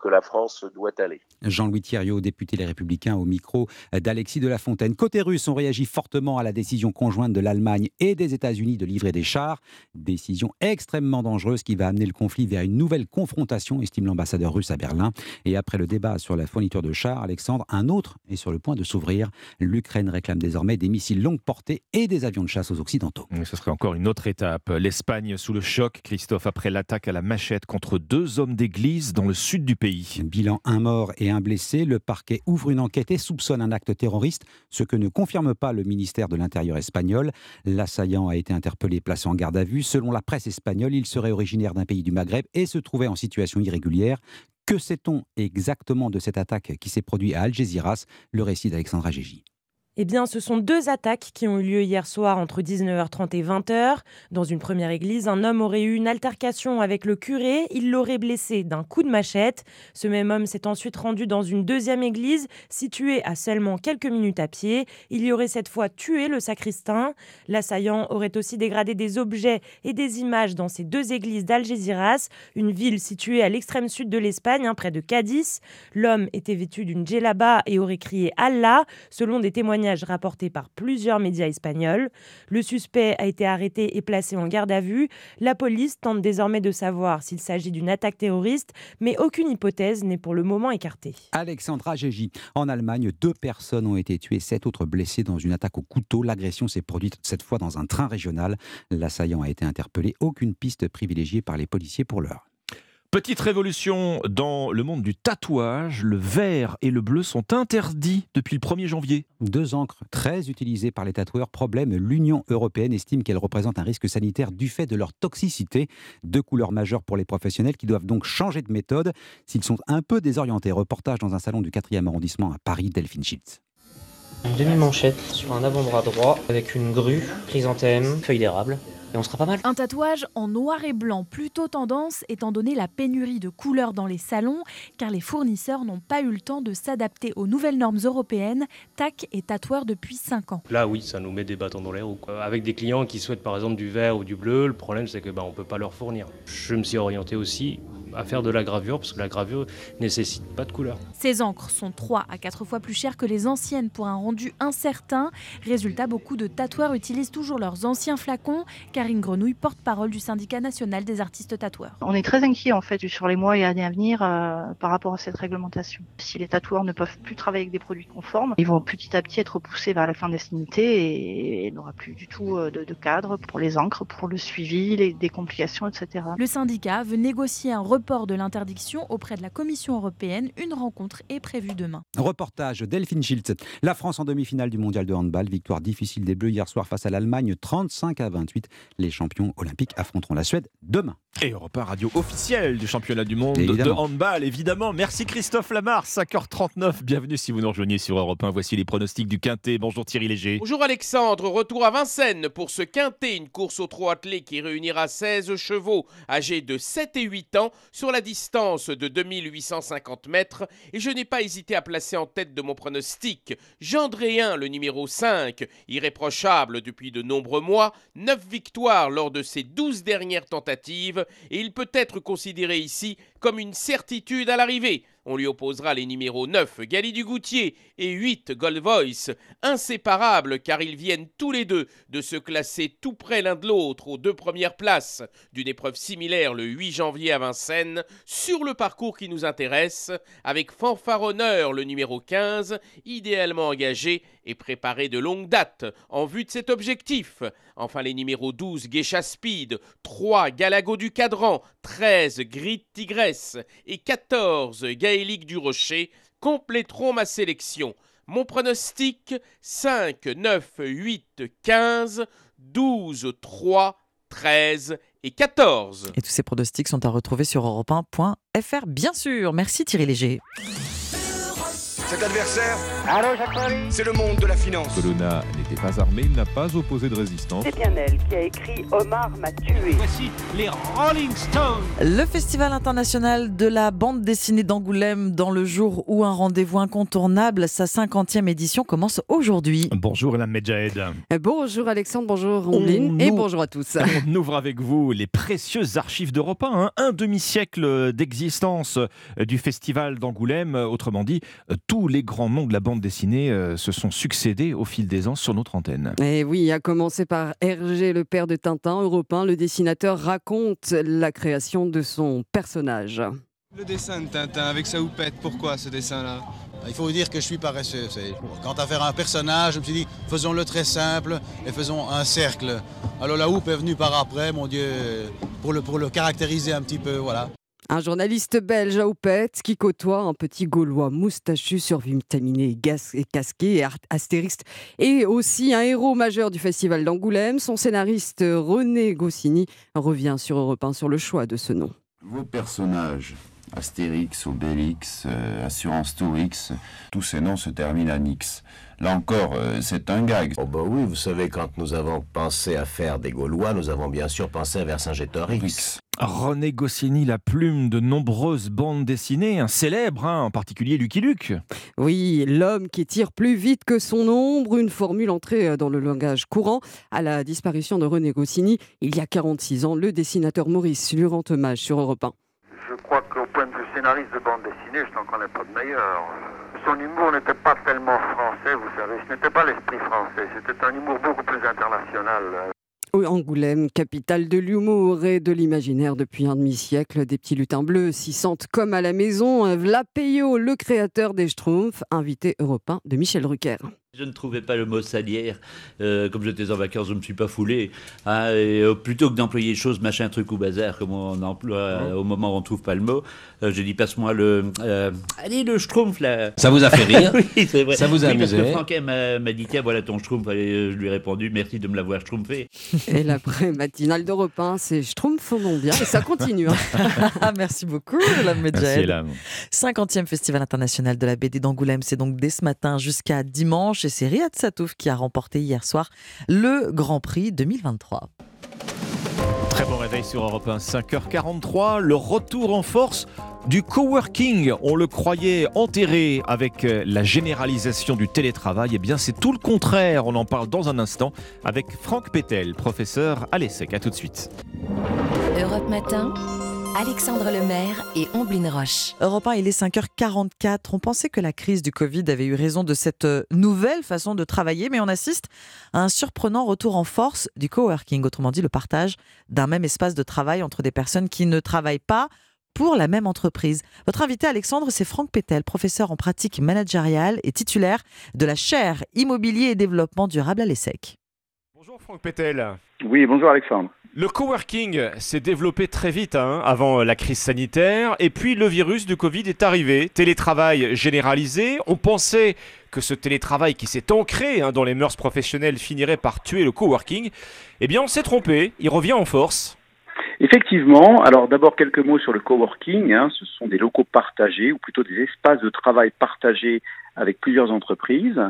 que la France doit aller.
Jean-Louis Thierriot, député Les Républicains, au micro d'Alexis de la Fontaine. Côté russe, on réagit fortement à la décision conjointe de l'Allemagne et des États-Unis de livrer des chars. Décision extrêmement dangereuse qui va amener le conflit vers une nouvelle confrontation, estime l'ambassadeur russe à Berlin. Et après le débat sur la fourniture de chars, Alexandre, un autre est sur le point de s'ouvrir. L'Ukraine réclame désormais des missiles longue portée et des avions de chasse aux Occidentaux.
ce serait encore une autre étape. L'Espagne sous le choc, Christophe, après l'attaque à la machette contre deux hommes d'église dans le sud du pays.
Bilan un mort et un blessé. Le parquet ouvre une enquête et soupçonne un acte terroriste, ce que ne confirme pas le ministère de l'Intérieur espagnol. L'assaillant a été interpellé, placé en garde à vue. Selon la presse espagnole, il serait originaire d'un pays du Maghreb et se trouvait en situation irrégulière. Que sait-on exactement de cette attaque qui s'est produite à Algeciras? Le récit d'Alexandra Gégi.
Eh bien, ce sont deux attaques qui ont eu lieu hier soir entre 19h30 et 20h. Dans une première église, un homme aurait eu une altercation avec le curé. Il l'aurait blessé d'un coup de machette. Ce même homme s'est ensuite rendu dans une deuxième église, située à seulement quelques minutes à pied. Il y aurait cette fois tué le sacristain. L'assaillant aurait aussi dégradé des objets et des images dans ces deux églises d'Algeciras, une ville située à l'extrême sud de l'Espagne, hein, près de Cadiz. L'homme était vêtu d'une djellaba et aurait crié Allah, selon des témoignages rapporté par plusieurs médias espagnols. Le suspect a été arrêté et placé en garde à vue. La police tente désormais de savoir s'il s'agit d'une attaque terroriste, mais aucune hypothèse n'est pour le moment écartée.
Alexandra Gégi. En Allemagne, deux personnes ont été tuées, sept autres blessées dans une attaque au couteau. L'agression s'est produite cette fois dans un train régional. L'assaillant a été interpellé. Aucune piste privilégiée par les policiers pour l'heure.
Petite révolution dans le monde du tatouage. Le vert et le bleu sont interdits depuis le 1er janvier.
Deux encres très utilisées par les tatoueurs. Problème, l'Union européenne estime qu'elles représentent un risque sanitaire du fait de leur toxicité. Deux couleurs majeures pour les professionnels qui doivent donc changer de méthode s'ils sont un peu désorientés. Reportage dans un salon du 4e arrondissement à Paris, Delphine Schiltz.
Une demi-manchette sur un avant-bras droit avec une grue, chrysanthème, feuille d'érable on sera pas mal.
Un tatouage en noir et blanc, plutôt tendance étant donné la pénurie de couleurs dans les salons, car les fournisseurs n'ont pas eu le temps de s'adapter aux nouvelles normes européennes. TAC est tatoueur depuis 5 ans.
Là, oui, ça nous met des bâtons dans les roues. Avec des clients qui souhaitent par exemple du vert ou du bleu, le problème c'est que bah, on peut pas leur fournir. Je me suis orienté aussi à faire de la gravure parce que la gravure nécessite pas de couleur.
Ces encres sont 3 à 4 fois plus chères que les anciennes pour un rendu incertain. Résultat, beaucoup de tatoueurs utilisent toujours leurs anciens flacons. Karine Grenouille, porte-parole du syndicat national des artistes tatoueurs.
On est très inquiet en fait sur les mois et années à venir euh, par rapport à cette réglementation. Si les tatoueurs ne peuvent plus travailler avec des produits conformes, ils vont petit à petit être poussés vers la clandestinité et il n'y aura plus du tout euh, de, de, cadre pour les encres, pour le suivi, les, des complications, etc.
Le syndicat veut négocier un report de l'interdiction auprès de la Commission européenne. Une rencontre est prévue demain.
Reportage Delphine Schiltz. La France en demi-finale du mondial de handball. Victoire difficile des Bleus hier soir face à l'Allemagne, 35 à 28. Les champions olympiques affronteront la Suède demain.
Et Europe radio officiel du championnat du monde de handball, évidemment. Merci Christophe Lamar, 5h39. Bienvenue si vous nous rejoignez sur Europe 1. Voici les pronostics du Quintet. Bonjour Thierry Léger.
Bonjour Alexandre. Retour à Vincennes pour ce Quintet, une course au trot attelé qui réunira 16 chevaux âgés de 7 et 8 ans sur la distance de 2850 mètres. Et je n'ai pas hésité à placer en tête de mon pronostic Gendréen, le numéro 5, irréprochable depuis de nombreux mois, 9 victoires lors de ses 12 dernières tentatives et il peut être considéré ici comme une certitude à l'arrivée. On lui opposera les numéros 9 Gali du Goutier et 8 Gold inséparables car ils viennent tous les deux de se classer tout près l'un de l'autre aux deux premières places. D'une épreuve similaire le 8 janvier à Vincennes sur le parcours qui nous intéresse avec fanfaronneur le numéro 15 idéalement engagé et préparé de longue date en vue de cet objectif. Enfin les numéros 12 Geisha Speed, 3 Galago du Cadran, 13 Grid Tigresse et 14 Gaélique du Rocher compléteront ma sélection. Mon pronostic 5, 9, 8, 15, 12, 3, 13 et 14.
Et tous ces pronostics sont à retrouver sur europe1.fr, bien sûr. Merci Thierry Léger.
Cet adversaire, c'est le monde de la finance.
Colonna n'était pas armé, il n'a pas opposé de résistance.
C'est bien elle qui a écrit Omar m'a tué.
Voici les Rolling Stones.
Le Festival international de la bande dessinée d'Angoulême, dans le jour où un rendez-vous incontournable, sa 50e édition commence aujourd'hui.
Bonjour Elam Medjahed.
Bonjour Alexandre, bonjour Ombline et bonjour à tous.
On ouvre avec vous les précieuses archives d'Europe 1, hein. un demi-siècle d'existence du Festival d'Angoulême. Autrement dit, tous les grands noms de la bande dessinée euh, se sont succédés au fil des ans sur notre antenne.
Et oui, à commencer par Hergé, le père de Tintin, européen, le dessinateur raconte la création de son personnage.
Le dessin de Tintin avec sa houppette, pourquoi ce dessin-là?
Il faut vous dire que je suis paresseux. Quant à faire un personnage, je me suis dit, faisons-le très simple et faisons un cercle. Alors la houppe est venue par après, mon Dieu, pour le, pour le caractériser un petit peu, voilà.
Un journaliste belge à Houppette qui côtoie un petit Gaulois moustachu, survitaminé et casqué, et astériste, et aussi un héros majeur du festival d'Angoulême. Son scénariste René Goscinny revient sur Europe 1 sur le choix de ce nom.
Vos personnages, Astérix, Obélix, euh, Assurance Tourix, tous ces noms se terminent à Nix. Là encore, euh, c'est un gag.
Oh bah oui, vous savez, quand nous avons pensé à faire des Gaulois, nous avons bien sûr pensé à Vercingétorix.
René Goscinny, la plume de nombreuses bandes dessinées, un célèbre, hein, en particulier Lucky Luke.
Oui, l'homme qui tire plus vite que son ombre, une formule entrée dans le langage courant. À la disparition de René Goscinny, il y a 46 ans, le dessinateur Maurice lui rend hommage sur Europe 1.
Je crois qu'au point de vue scénariste de bande dessinée, je n'en connais pas de meilleur. Son humour n'était pas tellement français, vous savez, ce n'était pas l'esprit français, c'était un humour beaucoup plus international.
Angoulême, capitale de l'humour et de l'imaginaire depuis un demi-siècle, des petits lutins bleus s'y sentent comme à la maison. Vlapeyo, le créateur des Schtroumpfs, invité européen de Michel Rucker.
Je ne trouvais pas le mot salière. Euh, comme j'étais en vacances, je ne me suis pas foulé. Hein, et, euh, plutôt que d'employer choses, machin, truc ou bazar, comme on emploie euh, au moment où on ne trouve pas le mot, j'ai dit passe-moi le. allez, le schtroumpf là.
Ça vous a fait rire
Oui, c'est vrai.
Ça vous a
oui,
amusé
Parce que m'a dit tiens, voilà ton schtroumpf. Et je lui ai répondu merci de me l'avoir schtroumpfé.
Et l'après-matinale d'Europe 1, c'est schtroumpf mon bien. Et ça continue.
Hein. Merci beaucoup, la Medjahed. 50e Festival international de la BD d'Angoulême, c'est donc dès ce matin jusqu'à dimanche et c'est Riyad Satouf qui a remporté hier soir le Grand Prix 2023.
Très bon réveil sur Europe 1, 5h43, le retour en force du coworking. On le croyait enterré avec euh, la généralisation du télétravail. Eh bien, c'est tout le contraire. On en parle dans un instant avec Franck Pétel, professeur à l'ESSEC. A tout de suite.
Europe Matin. Alexandre Lemaire et Omblin Roche.
Europe 1, il est 5h44. On pensait que la crise du Covid avait eu raison de cette euh, nouvelle façon de travailler, mais on assiste à un surprenant retour en force du coworking, autrement dit le partage d'un même espace de travail entre des personnes qui ne travaillent pas pour la même entreprise. Votre invité Alexandre, c'est Franck Pétel, professeur en pratique managériale et titulaire de la chaire Immobilier et Développement Durable à l'ESSEC.
Bonjour Franck Pétel.
Oui, bonjour Alexandre.
Le coworking s'est développé très vite hein, avant la crise sanitaire et puis le virus du Covid est arrivé. Télétravail généralisé. On pensait que ce télétravail qui s'est ancré hein, dans les mœurs professionnelles finirait par tuer le coworking. Eh bien, on s'est trompé. Il revient en force.
Effectivement, alors d'abord quelques mots sur le coworking. Hein. Ce sont des locaux partagés, ou plutôt des espaces de travail partagés avec plusieurs entreprises.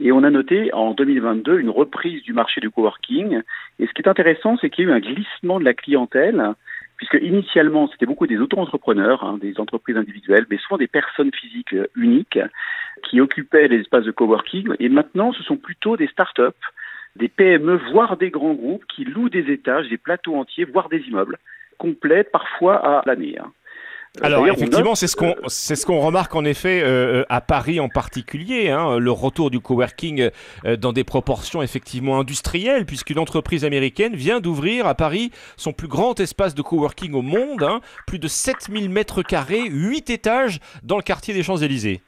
Et on a noté en 2022 une reprise du marché du coworking. Et ce qui est intéressant, c'est qu'il y a eu un glissement de la clientèle, puisque initialement c'était beaucoup des auto-entrepreneurs, hein, des entreprises individuelles, mais souvent des personnes physiques uniques qui occupaient les espaces de coworking. Et maintenant, ce sont plutôt des start-up des PME, voire des grands groupes qui louent des étages, des plateaux entiers, voire des immeubles complets, parfois à l'année. Hein.
Euh, Alors effectivement, c'est ce qu'on c'est ce qu'on remarque en effet euh, à Paris en particulier, hein, le retour du coworking euh, dans des proportions effectivement industrielles, puisqu'une entreprise américaine vient d'ouvrir à Paris son plus grand espace de coworking au monde, hein, plus de 7000 mètres carrés, 8 étages dans le quartier des Champs-Élysées.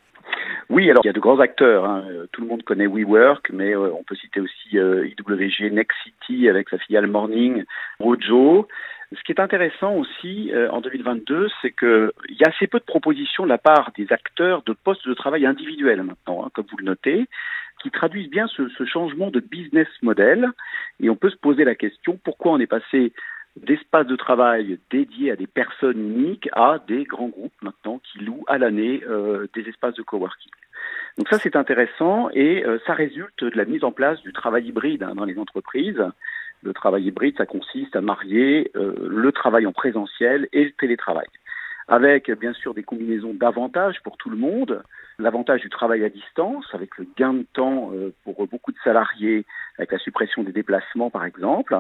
Oui, alors il y a de grands acteurs. Hein. Tout le monde connaît WeWork, mais on peut citer aussi IWG, Next City avec sa filiale Morning, Rojo. Ce qui est intéressant aussi euh, en 2022, c'est qu'il y a assez peu de propositions de la part des acteurs de postes de travail individuels maintenant, hein, comme vous le notez, qui traduisent bien ce, ce, changement de business model. Et on peut se poser la question pourquoi on est passé d'espaces de travail dédiés à des personnes uniques à des grands groupes maintenant qui louent à l'année euh, des espaces de coworking. Donc ça c'est intéressant et euh, ça résulte de la mise en place du travail hybride hein, dans les entreprises. Le travail hybride, ça consiste à marier euh, le travail en présentiel et le télétravail. Avec bien sûr des combinaisons d'avantages pour tout le monde, l'avantage du travail à distance, avec le gain de temps euh, pour beaucoup de salariés, avec la suppression des déplacements par exemple,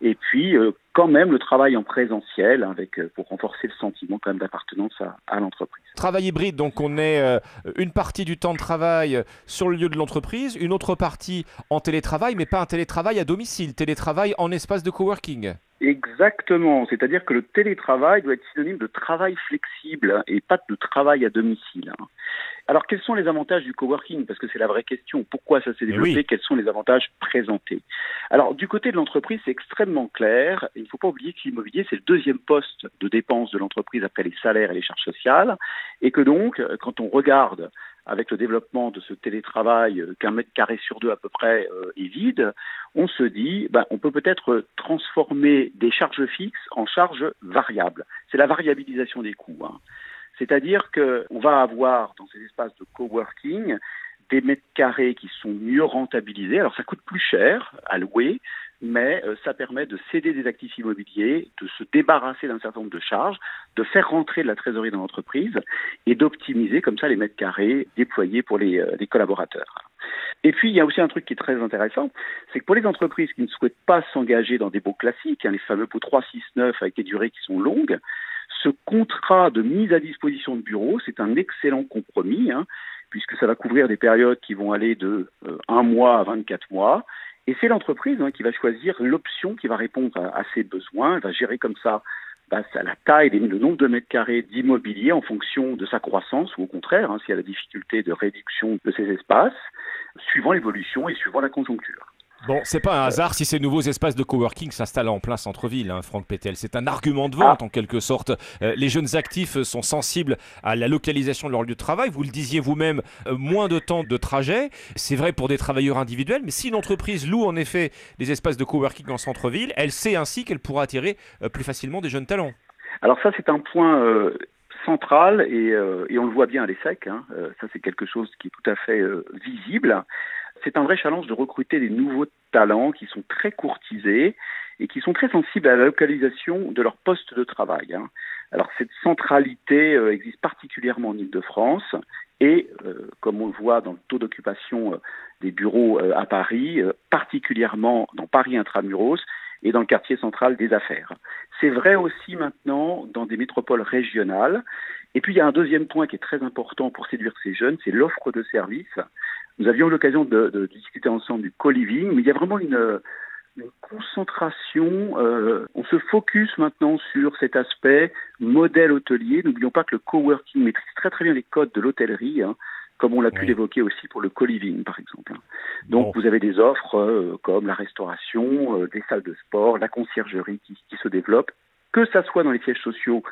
et puis euh, quand même le travail en présentiel, avec euh, pour renforcer le sentiment quand même d'appartenance à, à l'entreprise.
Travail hybride, donc on est une partie du temps de travail sur le lieu de l'entreprise, une autre partie en télétravail, mais pas un télétravail à domicile, télétravail en espace de coworking.
Exactement, c'est-à-dire que le télétravail doit être synonyme de travail flexible et pas de travail à domicile. Alors quels sont les avantages du coworking? Parce que c'est la vraie question. Pourquoi ça s'est développé? Quels sont les avantages présentés? Alors du côté de l'entreprise, c'est extrêmement clair. Il ne faut pas oublier que l'immobilier, c'est le deuxième poste de dépense de l'entreprise après les salaires et les charges sociales. Et que donc, quand on regarde avec le développement de ce télétravail euh, qu'un mètre carré sur deux à peu près euh, est vide, on se dit, ben, on peut peut-être transformer des charges fixes en charges variables. C'est la variabilisation des coûts. Hein. C'est-à-dire qu'on va avoir dans ces espaces de coworking des mètres carrés qui sont mieux rentabilisés. Alors ça coûte plus cher à louer, mais euh, ça permet de céder des actifs immobiliers, de se débarrasser d'un certain nombre de charges, de faire rentrer de la trésorerie dans l'entreprise et d'optimiser comme ça les mètres carrés déployés pour les, euh, les, collaborateurs. Et puis il y a aussi un truc qui est très intéressant, c'est que pour les entreprises qui ne souhaitent pas s'engager dans des baux classiques, hein, les fameux baux 369 avec des durées qui sont longues, ce contrat de mise à disposition de bureaux, c'est un excellent compromis, hein, puisque ça va couvrir des périodes qui vont aller de euh, un mois à 24 mois. Et c'est l'entreprise hein, qui va choisir l'option qui va répondre à, ses besoins. Elle va gérer comme ça bah, la taille, le nombre de mètres carrés d'immobilier en fonction de sa croissance, ou au contraire, hein, s'il y a la difficulté de réduction de ces espaces, suivant l'évolution et suivant la conjoncture.
Bon, c'est pas un hasard si ces nouveaux espaces de coworking s'installent en plein centre-ville, hein, Franck Pétel. C'est un argument de vente ah. en quelque sorte. Euh, les jeunes actifs sont sensibles à la localisation de leur lieu de travail. Vous le disiez vous-même, euh, moins de temps de trajet. C'est vrai pour des travailleurs individuels, mais si une entreprise loue en effet des espaces de coworking en centre-ville, elle sait ainsi qu'elle pourra attirer euh, plus facilement des jeunes talents.
Alors ça, c'est un point central et, on le voit bien à l'ESSEC. Hein. ça, c'est quelque chose qui est tout à fait visible c'est un vrai challenge de recruter des nouveaux talents qui sont très courtisés et qui sont très sensibles à la localisation de leur poste de travail. Hein. Alors cette centralité euh, existe particulièrement en Ile-de-France et, euh, comme on le voit dans le taux d'occupation euh, des bureaux à Paris, particulièrement dans Paris intramuros et dans le quartier central des affaires. C'est vrai aussi maintenant dans des métropoles régionales. Et puis il y a un deuxième point qui est très important pour séduire ces jeunes, c'est l'offre de services. Nous avions l'occasion de, discuter ensemble du co-living, mais il y a vraiment une, concentration. Euh, on se focus maintenant sur cet aspect modèle hôtelier. N'oublions pas que le coworking maîtrise très très bien les codes de l'hôtellerie. Hein, comme on l'a pu l'évoquer aussi pour le co-living, par exemple. Hein. Donc, vous avez des offres euh, comme la restauration, euh, des salles de sport, la conciergerie qui, qui se développent, que ça soit dans les sièges sociaux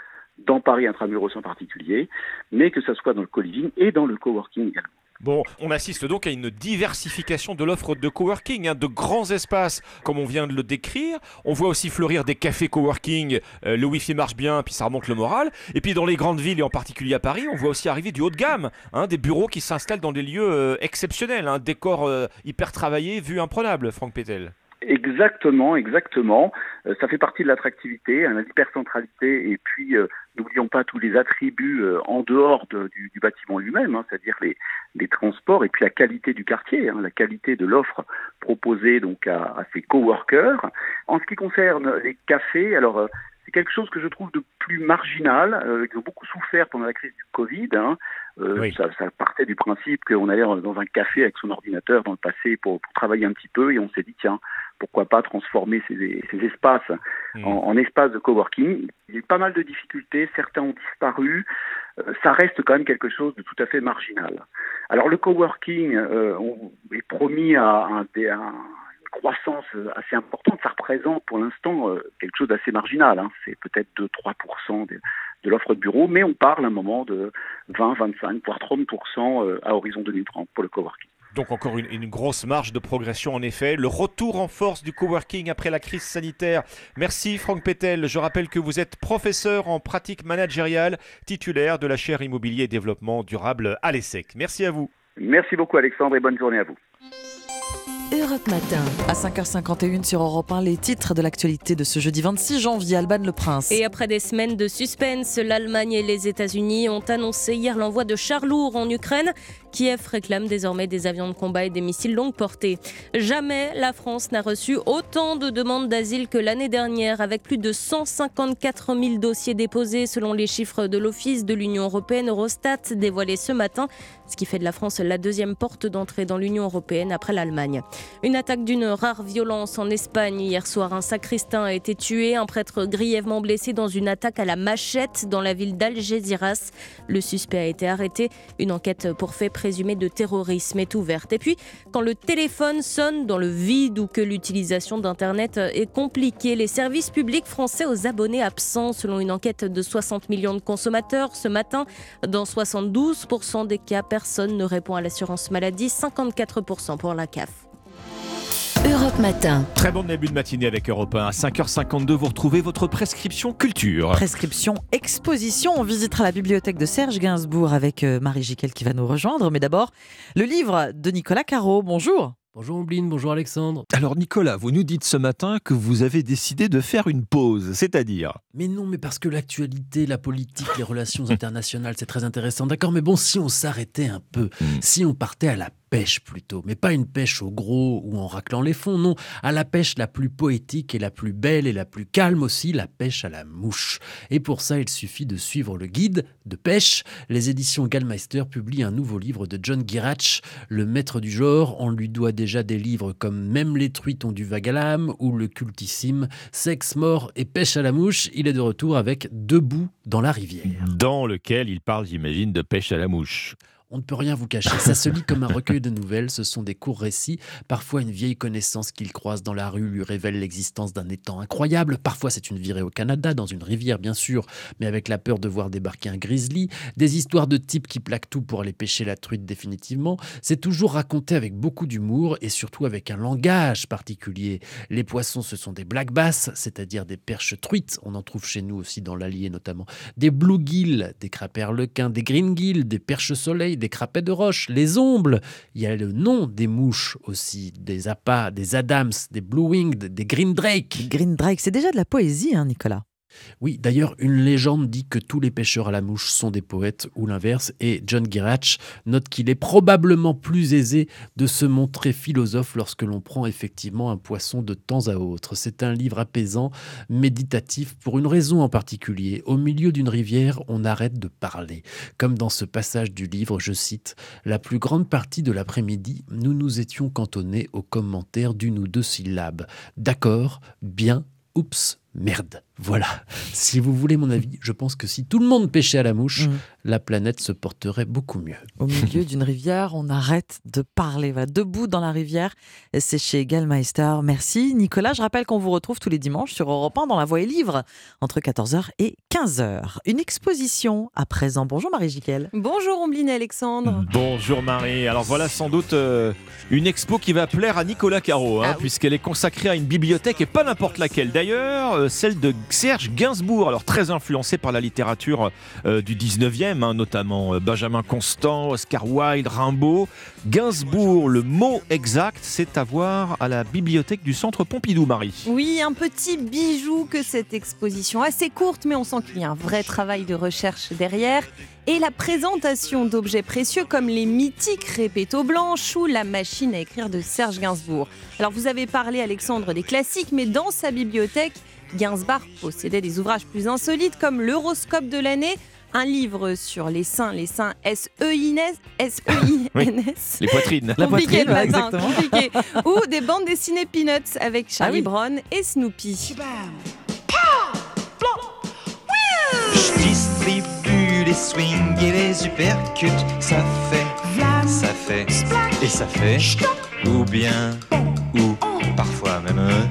dans Paris intramuros en particulier, mais que ça soit dans le co-living et dans le coworking également.
Bon, on assiste donc à une diversification de l'offre de coworking, hein, de grands espaces comme on vient de le décrire. On voit aussi fleurir des cafés coworking, euh, le wifi marche bien, puis ça remonte le moral. Et puis dans les grandes villes et en particulier à Paris, on voit aussi arriver du haut de gamme, hein, des bureaux qui s'installent dans des lieux euh, exceptionnels, un hein, décor euh, hyper travaillé, vue imprenable, Franck Pétel.
Exactement, exactement. Euh, ça fait partie de l'attractivité, hein, l'hypercentralité, et puis euh, n'oublions pas tous les attributs euh, en dehors du, bâtiment lui-même, hein, c'est-à-dire les, les, transports et puis la qualité du quartier, hein, la qualité de l'offre proposée donc à, à, ces coworkers. En ce qui concerne les cafés, alors c'est quelque chose que je trouve de plus marginal, euh, qui ont beaucoup souffert pendant la crise du Covid. Hein. Euh, ça, ça, partait du principe qu'on allait dans un café avec son ordinateur dans le passé pour, pour travailler un petit peu et on s'est dit tiens pourquoi pas transformer ces, ces espaces mmh. en, en espaces de coworking. Il y a eu pas mal de difficultés, certains ont disparu. Euh, ça reste quand même quelque chose de tout à fait marginal. Alors le coworking euh, on est promis à un, un croissance assez importante. Ça représente pour l'instant euh, quelque chose d'assez marginal. Hein. C'est peut-être 2-3% de, l'offre de bureau, mais on parle à un moment de 20, 25, voire 30% euh, à horizon 2030 pour le coworking.
Donc encore une, une, grosse marge de progression en effet. Le retour en force du coworking après la crise sanitaire. Merci Franck Pétel. Je rappelle que vous êtes professeur en pratique managériale, titulaire de la chaire immobilier et développement durable à l'ESSEC. Merci à vous.
Merci beaucoup Alexandre et bonne journée à vous.
Europe Matin.
À 5h51 sur Europe 1, les titres de l'actualité de ce jeudi 26 janvier, Alban Le Prince.
Et après des semaines de suspense, l'Allemagne et les États-Unis ont annoncé hier l'envoi de chars lourds en Ukraine. Kiev réclame désormais des avions de combat et des missiles longue portée. Jamais la France n'a reçu autant de demandes d'asile que l'année dernière, avec plus de 154 000 dossiers déposés selon les chiffres de l'Office de l'Union européenne Eurostat dévoilés ce matin, ce qui fait de la France la deuxième porte d'entrée dans l'Union européenne après l'Allemagne. Une attaque d'une rare violence en Espagne. Hier soir, un sacristain a été tué, un prêtre grièvement blessé dans une attaque à la machette dans la ville d'Algeciras. Le suspect a été arrêté. Une enquête pour fait présumé de terrorisme est ouverte. Et puis, quand le téléphone sonne dans le vide ou que l'utilisation d'Internet est compliquée, les services publics français aux abonnés absents, selon une enquête de 60 millions de consommateurs ce matin, dans 72% des cas, personne ne répond à l'assurance maladie, 54% pour la CAF.
Europe Matin.
Très bon début de matinée avec Europe 1. À 5h52, vous retrouvez votre prescription culture.
Prescription exposition. On visitera la bibliothèque de Serge Gainsbourg avec euh, Marie Giquel qui va nous rejoindre. Mais d'abord, le livre de Nicolas Caro. Bonjour.
Bonjour Ombline, bonjour Alexandre.
Alors Nicolas, vous nous dites ce matin que vous avez décidé de faire une pause, c'est-à-dire
Mais non, mais parce que l'actualité, la politique, les relations internationales, c'est très intéressant. D'accord, mais bon, si on s'arrêtait un peu,
Hmm.
si on partait à la pêche plutôt, mais pas une pêche au gros ou en raclant les fonds, non, à la pêche la plus poétique et la plus belle et la plus calme aussi, la pêche à la mouche. Et pour ça, il suffit de suivre le guide de pêche. Les éditions Gallmeister publient un nouveau livre de John Girach, le maître du genre. On lui doit déjà des livres comme Même les truites ont du l'âme ou le cultissime Sexe, mort et pêche à la mouche. Il est de retour avec Debout dans la rivière.
Dans lequel il parle, j'imagine, de pêche à la mouche.
On ne peut rien vous cacher. Ça se lit comme un recueil de nouvelles. Ce sont des courts récits. Parfois, une vieille connaissance qu'il croise dans la rue lui révèle l'existence d'un étang incroyable. Parfois, c'est une virée au Canada, dans une rivière, bien sûr, mais avec la peur de voir débarquer un grizzly. Des histoires de types qui plaquent tout pour aller pêcher la truite définitivement. C'est toujours raconté avec beaucoup d'humour et surtout avec un langage particulier. Les poissons, ce sont des black bass, c'est-à-dire des perches truites. On en trouve chez nous aussi dans l'Allier notamment. Des bluegill, des crapets harlequins, des greengill, des perches soleil, des crapets de roche, les ombles. Il y a le nom des mouches aussi, des appâts, des adams, des blue winged, des green drake.
Green Drake, c'est déjà de la poésie, hein, Nicolas.
Oui, d'ailleurs, une légende dit que tous les pêcheurs à la mouche sont des poètes ou l'inverse, et John Girach note qu'il est probablement plus aisé de se montrer philosophe lorsque l'on prend effectivement un poisson de temps à autre. C'est un livre apaisant, méditatif, pour une raison en particulier. Au milieu d'une rivière, on arrête de parler. Comme dans ce passage du livre, je cite, La plus grande partie de l'après-midi, nous nous étions cantonnés aux commentaires d'une ou deux syllabes. D'accord, bien, oups, merde. Voilà. Si vous voulez mon avis, je pense que si tout le monde pêchait à la mouche, la planète se porterait beaucoup mieux.
Au milieu d'une rivière, on arrête de parler. Voilà, debout dans la rivière, c'est chez Gallmeister. Merci Nicolas. Je rappelle qu'on vous retrouve tous les dimanches sur Europe 1 dans la Voix et Livre entre 14h et 15h. Une exposition à présent. Bonjour Marie Giquel.
Bonjour Ombline et Alexandre.
Bonjour Marie. Alors voilà sans doute euh, une expo qui va plaire à Nicolas Caro, hein, puisqu'elle est consacrée à une bibliothèque et pas n'importe laquelle. D'ailleurs, euh, celle de Serge Gainsbourg, alors très influencé par la littérature euh, du 19e, hein, notamment euh, Benjamin Constant, Oscar Wilde, Rimbaud. Gainsbourg, le mot exact, c'est à voir à la bibliothèque du Centre Pompidou, Marie.
Oui, un petit bijou que cette exposition, assez courte, mais on sent qu'il y a un vrai travail de recherche derrière. Et la présentation d'objets précieux comme les mythiques répétos blanches ou la machine à écrire de Serge Gainsbourg. Alors vous avez parlé, Alexandre, des classiques, mais dans sa bibliothèque, Gainsbourg possédait des ouvrages plus insolites comme l'horoscope de l'année, un livre sur les seins, les seins S-E-I-N-S, S-E-I-N-S.
Les poitrines.
La compliqué le matin,
exactement.
compliqué. Ou des bandes dessinées Peanuts avec Charlie
Ah oui.
Brown et Snoopy.
Je distribue les swings et les uppercuts. Ça fait, ça fait, et ça fait. Ou bien, ou parfois même.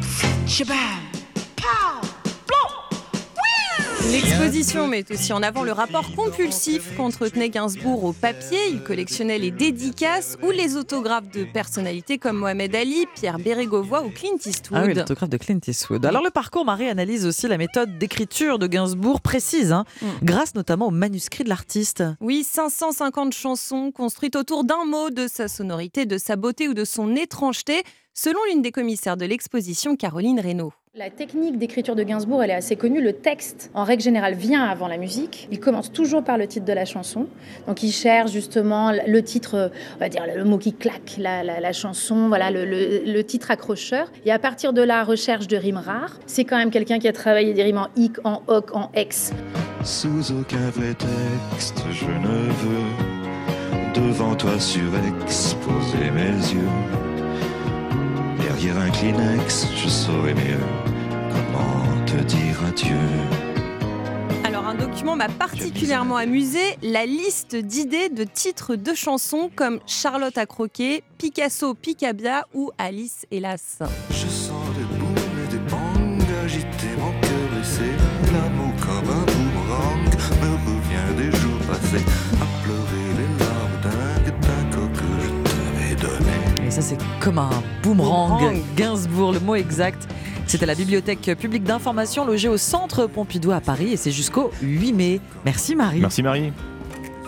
L'exposition met aussi en avant le rapport compulsif qu'entretenait Gainsbourg au papier. Il collectionnait les dédicaces ou les autographes de personnalités comme Mohamed Ali, Pierre Bérégovoy ou Clint Eastwood.
Ah oui, l'autographe de Clint Eastwood. Alors le parcours, Marie analyse aussi la méthode d'écriture de Gainsbourg précise, hein,
Mm.
grâce notamment au manuscrit de l'artiste.
Oui, 550 chansons construites autour d'un mot, de sa sonorité, de sa beauté ou de son étrangeté, selon l'une des commissaires de l'exposition, Caroline Reynaud.
La technique d'écriture de Gainsbourg, elle est assez connue. Le texte, en règle générale, vient avant la musique. Il commence toujours par le titre de la chanson. Donc, il cherche justement le titre, on va dire le mot qui claque, la, chanson, voilà, le titre accrocheur. Et à partir de la recherche de rimes rares, c'est quand même quelqu'un qui a travaillé des rimes en hic, en hoc, en ex.
Sous aucun prétexte, je ne veux devant toi surexposer mes yeux. Derrière un Kleenex, je saurais mieux comment te dire adieu.
Alors, un document m'a particulièrement amusé, la liste d'idées de titres de chansons comme Charlotte à croquer, Picasso, Picabia ou Alice, hélas.
Je sens
ça, c'est comme un boomerang.
Boomerang.
Gainsbourg, le mot exact. C'est à la bibliothèque publique d'information logée au centre Pompidou à Paris et c'est jusqu'au 8 mai. Merci Marie.
Merci Marie.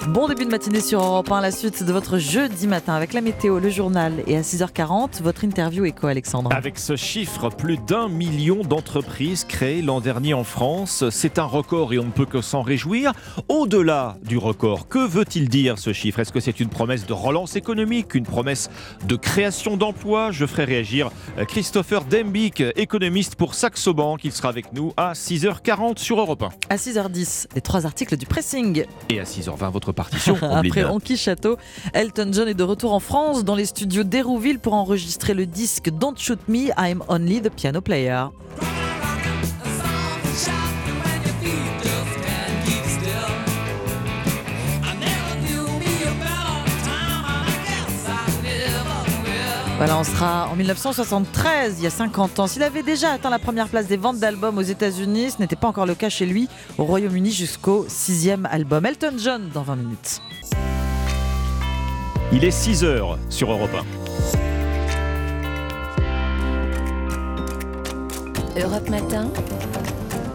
Bon début de matinée sur Europe 1, la suite de votre jeudi matin avec la météo, le journal et à 6h40, votre interview éco Alexandre.
Avec ce chiffre, plus d'un million d'entreprises créées l'an dernier en France. C'est un record et on ne peut que s'en réjouir. Au-delà du record, que veut-il dire ce chiffre? Est-ce que c'est une promesse de relance économique, une promesse de création d'emplois? Je ferai réagir Christopher Dembick, économiste pour Saxo Bank. Il sera avec nous à 6h40 sur Europe 1.
À 6h10, les trois articles du pressing.
Et à 6h20, votre partition.
Après. Anki Château, Elton John est de retour en France dans les studios d'Hérouville pour enregistrer le disque Don't Shoot Me, I'm Only the Piano Player. Voilà, on sera en 1973, il y a 50 ans. S'il avait déjà atteint la première place des ventes d'albums aux États-Unis, ce n'était pas encore le cas chez lui, au Royaume-Uni jusqu'au sixième album. Elton John dans 20 minutes.
Il est 6h sur Europe 1.
Europe Matin.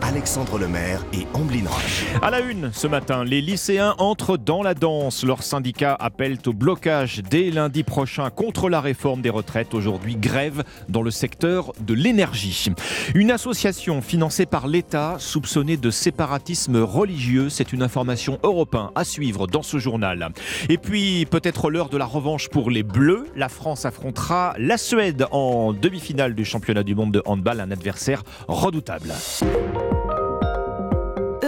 Alexandre Lemaire et Amblin Roche.
À la une, ce matin, les lycéens entrent dans la danse. Leurs syndicats appellent au blocage dès lundi prochain contre la réforme des retraites. Aujourd'hui, grève dans le secteur de l'énergie. Une association financée par l'État soupçonnée de séparatisme religieux. C'est une information européenne à suivre dans ce journal. Et puis, peut-être l'heure de la revanche pour les Bleus. La France affrontera la Suède en demi-finale du championnat du monde de handball, un adversaire redoutable.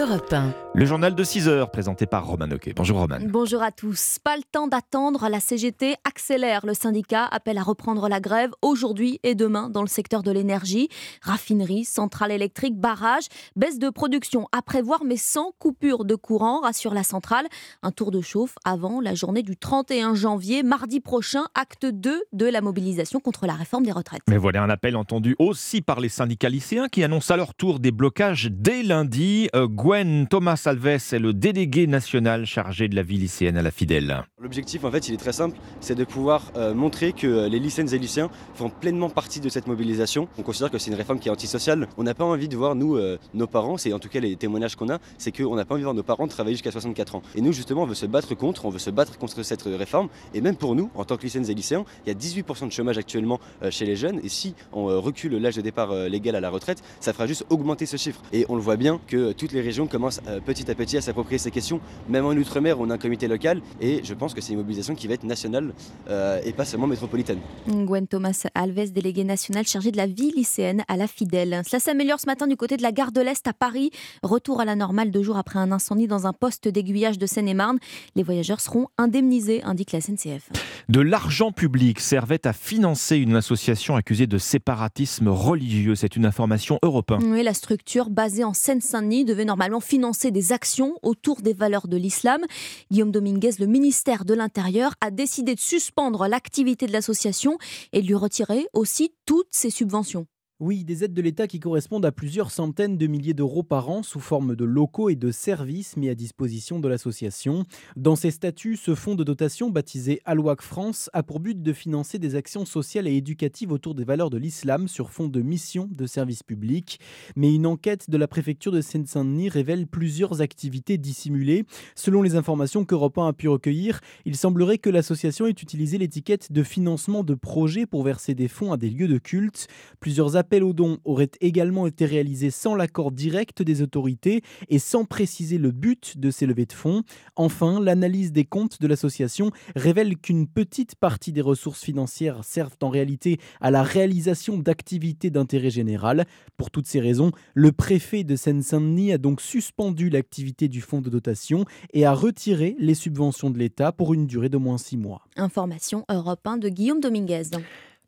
Europe 1.
Le journal de 6 heures présenté par Roman Oquet. Bonjour Roman.
Bonjour à tous. Pas le temps d'attendre, la CGT accélère. Le syndicat appelle à reprendre la grève aujourd'hui et demain dans le secteur de l'énergie. Raffinerie, centrale électrique, barrage, baisse de production à prévoir mais sans coupure de courant, rassure la centrale. Un tour de chauffe avant la journée du 31 janvier, mardi prochain, acte 2 de la mobilisation contre la réforme des retraites.
Mais voilà un appel entendu aussi par les syndicats lycéens qui annoncent à leur tour des blocages dès lundi. Euh, Gwen Thomas Alves est le délégué national chargé de la vie lycéenne à la Fidèle.
L'objectif, en fait, il est très simple, c'est de pouvoir euh, montrer que euh, les lycéennes et lycéens font pleinement partie de cette mobilisation. On considère que c'est une réforme qui est antisociale. On n'a pas envie de voir, nous, euh, nos parents, c'est en tout cas les témoignages qu'on a, c'est qu'on n'a pas envie de voir nos parents travailler jusqu'à 64 ans. Et nous, justement, on veut se battre contre, on veut se battre contre cette réforme. Et même pour nous, en tant que lycéennes et lycéens, il y a 18% de chômage actuellement chez les jeunes. Et si on recule l'âge de départ légal à la retraite, ça fera juste augmenter ce chiffre. Et on le voit bien que toutes les régions commencent euh, petit à petit à s'approprier ces questions. Même en Outre-mer, on a un comité local. Et je pense que c'est une mobilisation qui va être nationale euh, et pas seulement métropolitaine.
Gwen Thomas Alves, délégué national chargé de la vie lycéenne à la Fidèle. Cela s'améliore ce matin du côté de la gare de l'Est à Paris. Retour à la normale deux jours après un incendie dans un poste d'aiguillage de Seine-et-Marne. Les voyageurs seront indemnisés, indique la SNCF.
De l'argent public servait à financer une association accusée de séparatisme religieux. C'est une information européenne.
Oui, la structure basée en Seine-Saint-Denis devait normalement financer des actions autour des valeurs de l'islam. Guillaume Dominguez, le ministère de l'Intérieur, a décidé de suspendre l'activité de l'association et de lui retirer aussi toutes ses subventions.
Oui, des aides de l'État qui correspondent à plusieurs centaines de milliers d'euros par an sous forme de locaux et de services mis à disposition de l'association. Dans ses statuts, ce fonds de dotation baptisé Alouac France a pour but de financer des actions sociales et éducatives autour des valeurs de l'islam sur fond de mission de service public. Mais une enquête de la préfecture de Seine-Saint-Denis révèle plusieurs activités dissimulées. Selon les informations qu'Europe 1 a pu recueillir, il semblerait que l'association ait utilisé l'étiquette de financement de projets pour verser des fonds à des lieux de culte. Plusieurs appels appel aux dons aurait également été réalisé sans l'accord direct des autorités et sans préciser le but de ces levées de fonds. Enfin, l'analyse des comptes de l'association révèle qu'une petite partie des ressources financières servent en réalité à la réalisation d'activités d'intérêt général. Pour toutes ces raisons, le préfet de Seine-Saint-Denis a donc suspendu l'activité du fonds de dotation et a retiré les subventions de l'État pour une durée d'au moins six mois.
Information Europe 1 de Guillaume Dominguez.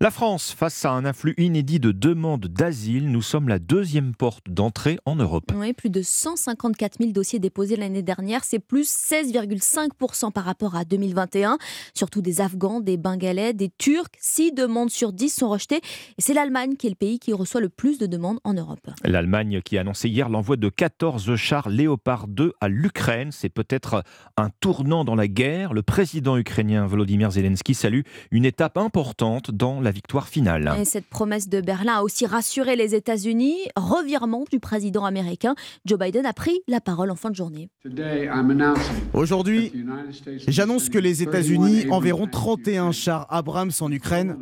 La France, face à un afflux inédit de demandes d'asile, nous sommes la deuxième porte d'entrée en Europe.
Oui, plus de 154 000 dossiers déposés l'année dernière, c'est plus 16,5% par rapport à 2021. Surtout des Afghans, des Bengalais, des Turcs. 6 demandes sur 10 sont rejetées. Et c'est l'Allemagne qui est le pays qui reçoit le plus de demandes en Europe.
L'Allemagne qui a annoncé hier l'envoi de 14 chars Léopard 2 à l'Ukraine. C'est peut-être un tournant dans la guerre. Le président ukrainien Volodymyr Zelensky salue une étape importante dans la victoire finale.
Et cette promesse de Berlin a aussi rassuré les États-Unis. Revirement du président américain. Joe Biden a pris la parole en fin de journée.
Aujourd'hui, j'annonce que les États-Unis enverront 31 chars Abrams en Ukraine,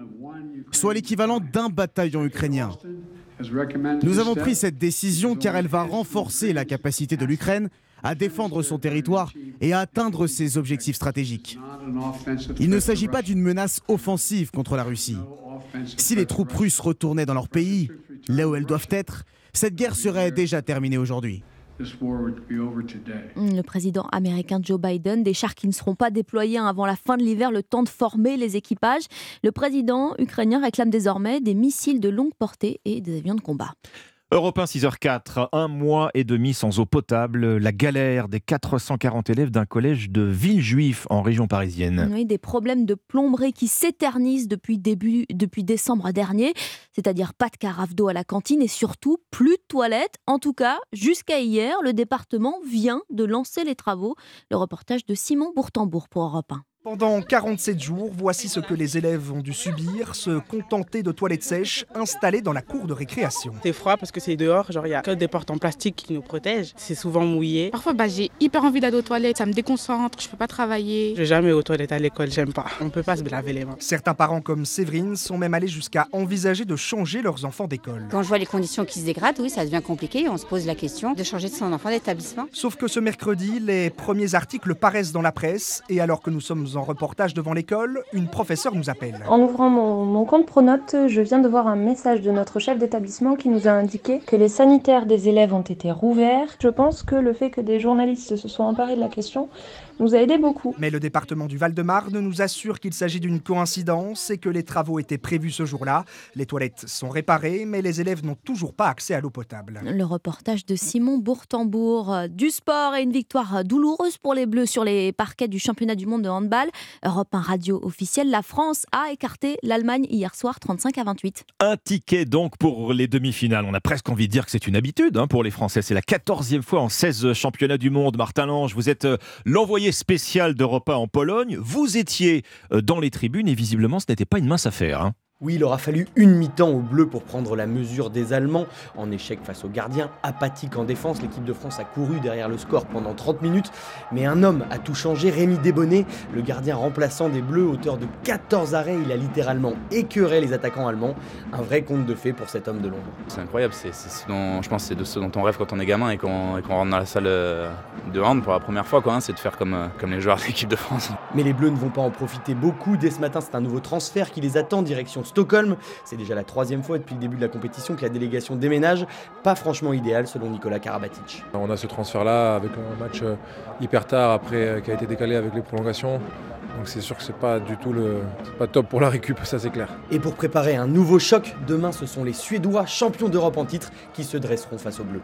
soit l'équivalent d'un bataillon ukrainien. Nous avons pris cette décision car elle va renforcer la capacité de l'Ukraine à défendre son territoire et à atteindre ses objectifs stratégiques. Il ne s'agit pas d'une menace offensive contre la Russie. Si les troupes russes retournaient dans leur pays, là où elles doivent être, cette guerre serait déjà terminée aujourd'hui.
Le président américain Joe Biden, des chars qui ne seront pas déployés avant la fin de l'hiver, le temps de former les équipages. Le président ukrainien réclame désormais des missiles de longue portée et des avions de combat.
Europe 1, 6h04, un mois et demi sans eau potable, la galère des 440 élèves d'un collège de Villejuif en région parisienne.
Oui, des problèmes de plomberie qui s'éternisent depuis, depuis décembre dernier, c'est-à-dire pas de carafe d'eau à la cantine et surtout plus de toilettes. En tout cas, jusqu'à hier, le département vient de lancer les travaux. Le reportage de Simon Bourtambourg pour Europe 1.
Pendant 47 jours, voici ce que les élèves ont dû subir, se contenter de toilettes sèches installées dans la cour de récréation.
C'est froid parce que c'est dehors, genre il y a que des portes en plastique qui nous protègent, c'est souvent mouillé.
Parfois bah, j'ai hyper envie d'aller aux toilettes, ça me déconcentre, je peux pas travailler.
Je vais jamais aux toilettes à l'école, j'aime pas. On peut pas se laver les mains.
Certains parents comme Séverine sont même allés jusqu'à envisager de changer leurs enfants d'école.
Quand je vois les conditions qui se dégradent, oui, ça devient compliqué, on se pose la question de changer de son enfant d'établissement.
Sauf que ce mercredi, les premiers articles paraissent dans la presse et alors que nous sommes en reportage devant l'école, une professeure nous appelle.
En ouvrant mon, compte Pronote, je viens de voir un message de notre chef d'établissement qui nous a indiqué que les sanitaires des élèves ont été rouverts. Je pense que le fait que des journalistes se soient emparés de la question nous a aidé beaucoup.
Mais le département du Val-de-Marne nous assure qu'il s'agit d'une coïncidence et que les travaux étaient prévus ce jour-là. Les toilettes sont réparées, mais les élèves n'ont toujours pas accès à l'eau potable.
Le reportage de Simon Bourtambourg. Du sport et une victoire douloureuse pour les Bleus sur les parquets du championnat du monde de handball. Europe 1 radio officielle, la France a écarté l'Allemagne hier soir 35 à 28.
Un ticket donc pour les demi-finales. On a presque envie de dire que c'est une habitude hein, pour les Français. C'est la 14e fois en 16 championnats du monde. Martin Lange, vous êtes euh, l'envoyé spécial de repas en Pologne. Vous étiez euh, dans les tribunes et visiblement ce n'était pas une mince affaire. Hein.
Oui, il aura fallu une mi-temps au bleu pour prendre la mesure des Allemands. En échec face aux gardiens, apathique en défense, l'équipe de France a couru derrière le score pendant 30 minutes. Mais un homme a tout changé, Rémi Desbonnets, le gardien remplaçant des Bleus, auteur de 14 arrêts. Il a littéralement écœuré les attaquants allemands. Un vrai conte de fées pour cet homme de l'ombre.
C'est incroyable, c'est, je pense que c'est de ce dont on rêve quand on est gamin et qu'on, rentre dans la salle euh, de hand pour la première fois, quoi, hein, c'est de faire comme, euh, comme les joueurs de l'équipe de France.
Mais les Bleus ne vont pas en profiter beaucoup. Dès ce matin, c'est un nouveau transfert qui les attend direction Stockholm. C'est déjà la troisième fois depuis le début de la compétition que la délégation déménage. Pas franchement idéal selon Nicolas Karabatic.
On a ce transfert-là avec un match euh, hyper tard après euh, qui a été décalé avec les prolongations. Donc c'est sûr que c'est pas du tout le pas top pour la récup, ça c'est clair.
Et pour préparer un nouveau choc, demain ce sont les Suédois champions d'Europe en titre qui se dresseront face aux Bleus.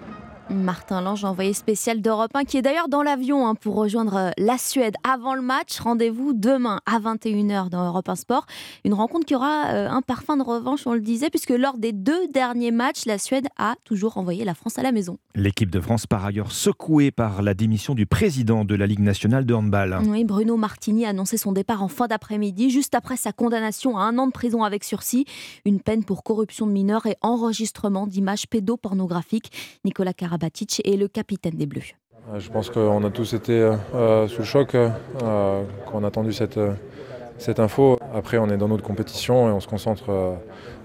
Martin Lange, envoyé spécial d'Europe 1, qui est d'ailleurs dans l'avion hein, pour rejoindre euh, la Suède avant le match. Rendez-vous demain à 21h dans Europe 1 Sport. Une rencontre qui aura euh, un parfum de revanche, on le disait, puisque lors des deux derniers matchs, la Suède a toujours envoyé la France à la maison.
L'équipe de France, par ailleurs, secouée par la démission du président de la Ligue nationale de handball.
Oui, Bruno Martini a annoncé son départ en fin d'après-midi, juste après sa condamnation à un an de prison avec sursis, une peine pour corruption de mineurs et enregistrement d'images pédopornographiques. Nicolas Karabatic est le capitaine des Bleus.
Euh, Je pense qu'on a tous été euh, sous le choc euh, quand on a entendu cette, euh, cette info. Après, on est dans notre compétition et on se concentre euh,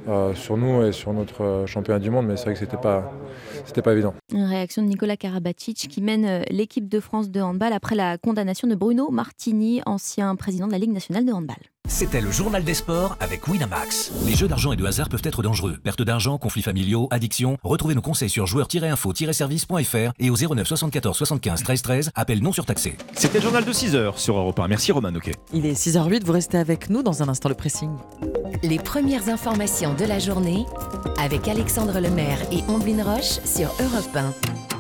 euh, sur nous et sur notre euh, championnat du monde, mais c'est vrai que c'était pas, c'était pas évident.
Une réaction de Nicolas Karabatic qui mène euh, l'équipe de France de handball après la condamnation de Bruno Martini, ancien président de la Ligue nationale de handball.
C'était le journal des sports avec Winamax. Les jeux d'argent et de hasard peuvent être dangereux. Perte d'argent, conflits familiaux, addiction. Retrouvez nos conseils sur joueurs-info-service.fr et au 09 74 75 13 13. Appel non surtaxé.
C'était le journal de 6h sur Europe 1. Merci Roman, ok.
Il est 6h08, vous restez avec nous dans un instant le pressing.
Les premières informations de la journée avec Alexandre Lemaire et Omblin Roche sur Europe 1.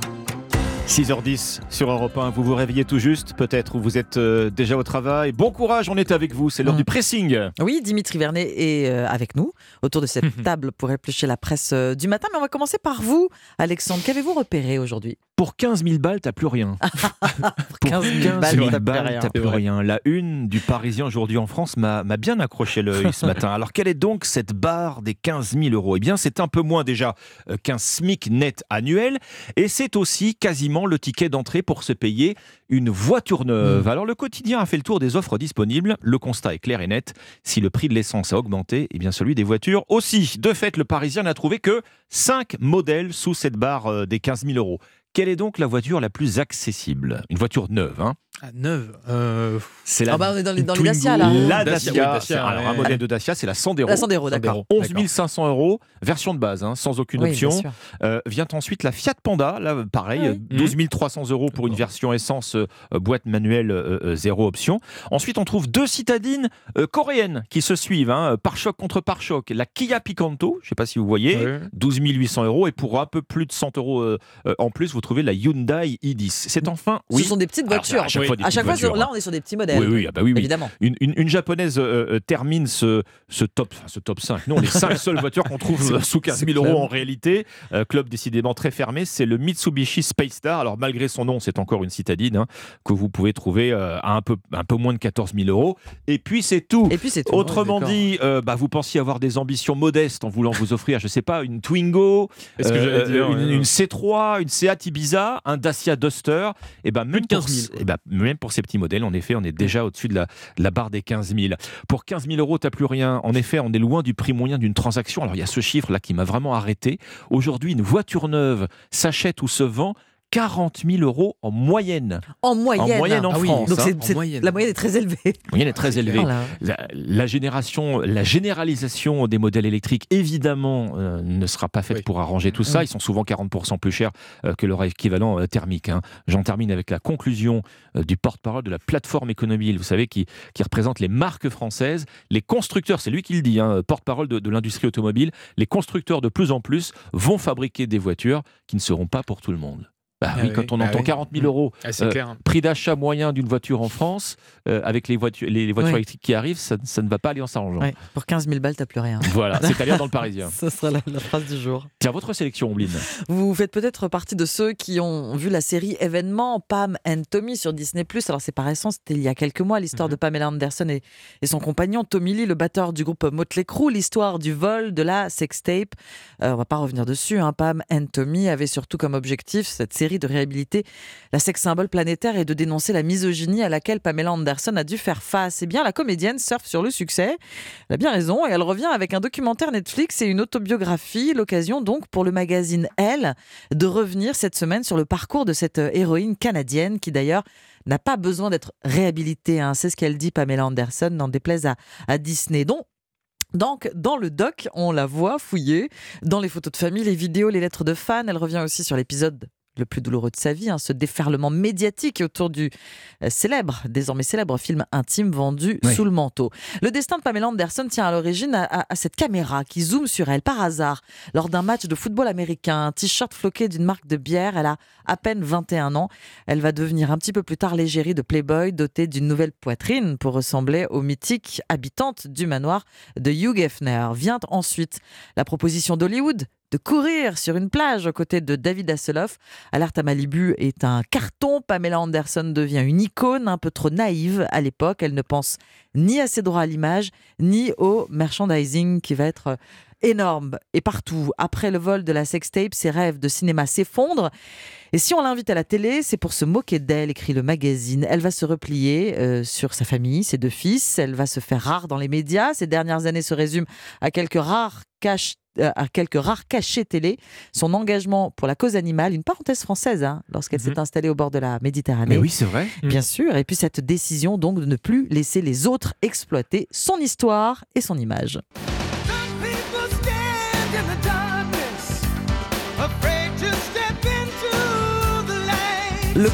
6h10 sur Europe 1, vous vous réveillez tout juste, peut-être, ou vous êtes euh, déjà au travail. Bon courage, on est avec vous, c'est l'heure du pressing.
Oui, Dimitri Vernet est euh, avec nous autour de cette table pour éplucher la presse euh, du matin. Mais on va commencer par vous, Alexandre. Qu'avez-vous repéré aujourd'hui?
Pour 15 000 balles, t'as plus rien.
Pour 15 000 balles, t'as plus rien.
t'as plus rien. La une du Parisien aujourd'hui en France m'a bien accroché l'œil ce matin. Alors, quelle est donc cette barre des 15 000 euros? Eh bien, c'est un peu moins déjà qu'un SMIC net annuel. Et c'est aussi quasiment le ticket d'entrée pour se payer une voiture neuve. Alors, le quotidien a fait le tour des offres disponibles. Le constat est clair et net. Si le prix de l'essence a augmenté, eh bien, celui des voitures aussi. De fait, le Parisien n'a trouvé que 5 modèles sous cette barre euh, des 15 000 euros. Quelle est donc la voiture la plus accessible? Une voiture neuve, hein
neuve euh,
C'est la
Ah bah, on est dans les- dans les. Dacia, là.
La
Dacia,
Dacia.
oui, Dacia,
Alors,
ouais.
un modèle de Dacia, c'est la Sandero.
La Sandero, d'accord.
11 500 euros, version de base, hein, sans aucune
Oui,
option.
bien sûr.
Euh, vient ensuite la Fiat Panda, là, pareil,
Ah
euh, 12 300 euros pour une version essence, euh, boîte manuelle, euh, euh, zéro option. Ensuite, on trouve deux citadines euh, coréennes qui se suivent, hein, pare-choc contre pare-choc. La Kia Picanto, je ne sais pas si vous voyez,
Ouais.
12 800 euros. Et pour un peu plus de 100 euros euh, euh, en plus, vous trouvez la Hyundai i10. C'est enfin.
Ce sont des petites voitures.
Chaque fois des
à chaque fois, là,
hein.
on est sur des petits modèles.
Oui, oui, ah bah oui, oui.
Évidemment.
Une, une- une japonaise euh, euh, termine ce, ce top, ce top 5. Non, les 5 seules voitures qu'on trouve sous 15 000 euros en réalité. Euh, club décidément très fermé, c'est le Mitsubishi Space Star. Alors, malgré son nom, c'est encore une citadine hein, que vous pouvez trouver euh, à un peu, un peu moins de 14 000 euros. Et puis, c'est tout.
Et puis, c'est tout.
Autrement dit, bah, vous pensiez avoir des ambitions modestes en voulant vous offrir, je sais pas, une Twingo,
que dire,
une,
ouais.
une C3, une Seat Ibiza, un Dacia Duster. Et ben même,
de 15
pour,
000,
eh ben, même pour ces petits modèles, en effet, on est déjà au-dessus de la, barre des 15 000. Pour 15 000 euros, t'as plus rien. En effet, on est loin du prix moyen d'une transaction. Alors il y a ce chiffre là qui m'a vraiment arrêté. Aujourd'hui, une voiture neuve s'achète ou se vend 40 000 euros en moyenne.
En moyenne.
En moyenne en
Ah oui,
France.
Donc,
hein.
en moyenne.
la moyenne est très élevée.
La moyenne est très élevée.
Voilà.
La, la génération, la généralisation des modèles électriques, évidemment, euh, ne sera pas faite
Oui.
pour arranger tout ça. Ils sont souvent 40% plus chers euh, que leur équivalent euh, thermique. hein. J'en termine avec la conclusion euh, du porte-parole de la plateforme économie, vous savez, qui, qui représente les marques françaises. Les constructeurs, c'est lui qui le dit, hein, porte-parole de, de l'industrie automobile, les constructeurs de plus en plus vont fabriquer des voitures qui ne seront pas pour tout le monde. Bah
Ah
oui, quand on
ah
entend
oui.
40 000 euros,
Ah,
euh,
clair.
prix d'achat moyen d'une voiture en France, euh, avec les voitures, les, les voitures
Oui.
électriques qui arrivent, ça, ça ne va pas aller en s'arrangeant.
Ouais, Pour 15 000 balles, t'as plus rien.
Voilà, c'est à lire dans le Parisien.
Ce sera la, la phrase du jour.
Tiens, votre sélection, Ombline.
Vous faites peut-être partie de ceux qui ont vu la série événement Pam and Tommy sur Disney+. Alors c'est pas récent, c'était il y a quelques mois, l'histoire de Pamela Anderson et, et son compagnon Tommy Lee, le batteur du groupe Motley Crue, l'histoire du vol de la sextape. Euh, on va pas revenir dessus. Hein. Pam and Tommy avait surtout comme objectif cette série de réhabiliter la sex symbole planétaire et de dénoncer la misogynie à laquelle Pamela Anderson a dû faire face. Eh bien, la comédienne surfe sur le succès. Elle a bien raison et elle revient avec un documentaire Netflix et une autobiographie. L'occasion donc pour le magazine Elle de revenir cette semaine sur le parcours de cette euh, héroïne canadienne qui d'ailleurs n'a pas besoin d'être réhabilitée. hein. C'est ce qu'elle dit Pamela Anderson, n'en déplaise à, à Disney. Donc, donc, dans le doc, on la voit fouiller dans les photos de famille, les vidéos, les lettres de fans. Elle revient aussi sur l'épisode le plus douloureux de sa vie, hein, ce déferlement médiatique autour du euh, célèbre, désormais célèbre film intime vendu
Oui.
sous le manteau. Le destin de Pamela Anderson tient à l'origine à, à- à cette caméra qui zoome sur elle par hasard lors d'un match de football américain. Un t-shirt floqué d'une marque de bière, elle a à peine 21 ans. Elle va devenir un petit peu plus tard l'égérie de Playboy, dotée d'une nouvelle poitrine pour ressembler aux mythiques habitantes du manoir de Hugh Hefner. Vient ensuite la proposition d'Hollywood de courir sur une plage aux côtés de David Hasselhoff. Alerte à Malibu est un carton. Pamela Anderson devient une icône un peu trop naïve à l'époque. Elle ne pense ni à ses droits à l'image, ni au merchandising qui va être euh, énorme et partout. Après le vol de la sextape, ses rêves de cinéma s'effondrent. Et si on l'invite à la télé, c'est pour se moquer d'elle, écrit le magazine. Elle va se replier euh, sur sa famille, ses deux fils. Elle va se faire rare dans les médias. Ces dernières années se résument à quelques rares euh, à quelques rares cachets télé, son engagement pour la cause animale, une parenthèse française, hein, lorsqu'elle s'est installée au bord de la Méditerranée.
Mais oui, c'est vrai.
Bien sûr, et puis cette décision donc de ne plus laisser les autres exploiter son histoire et son image. Le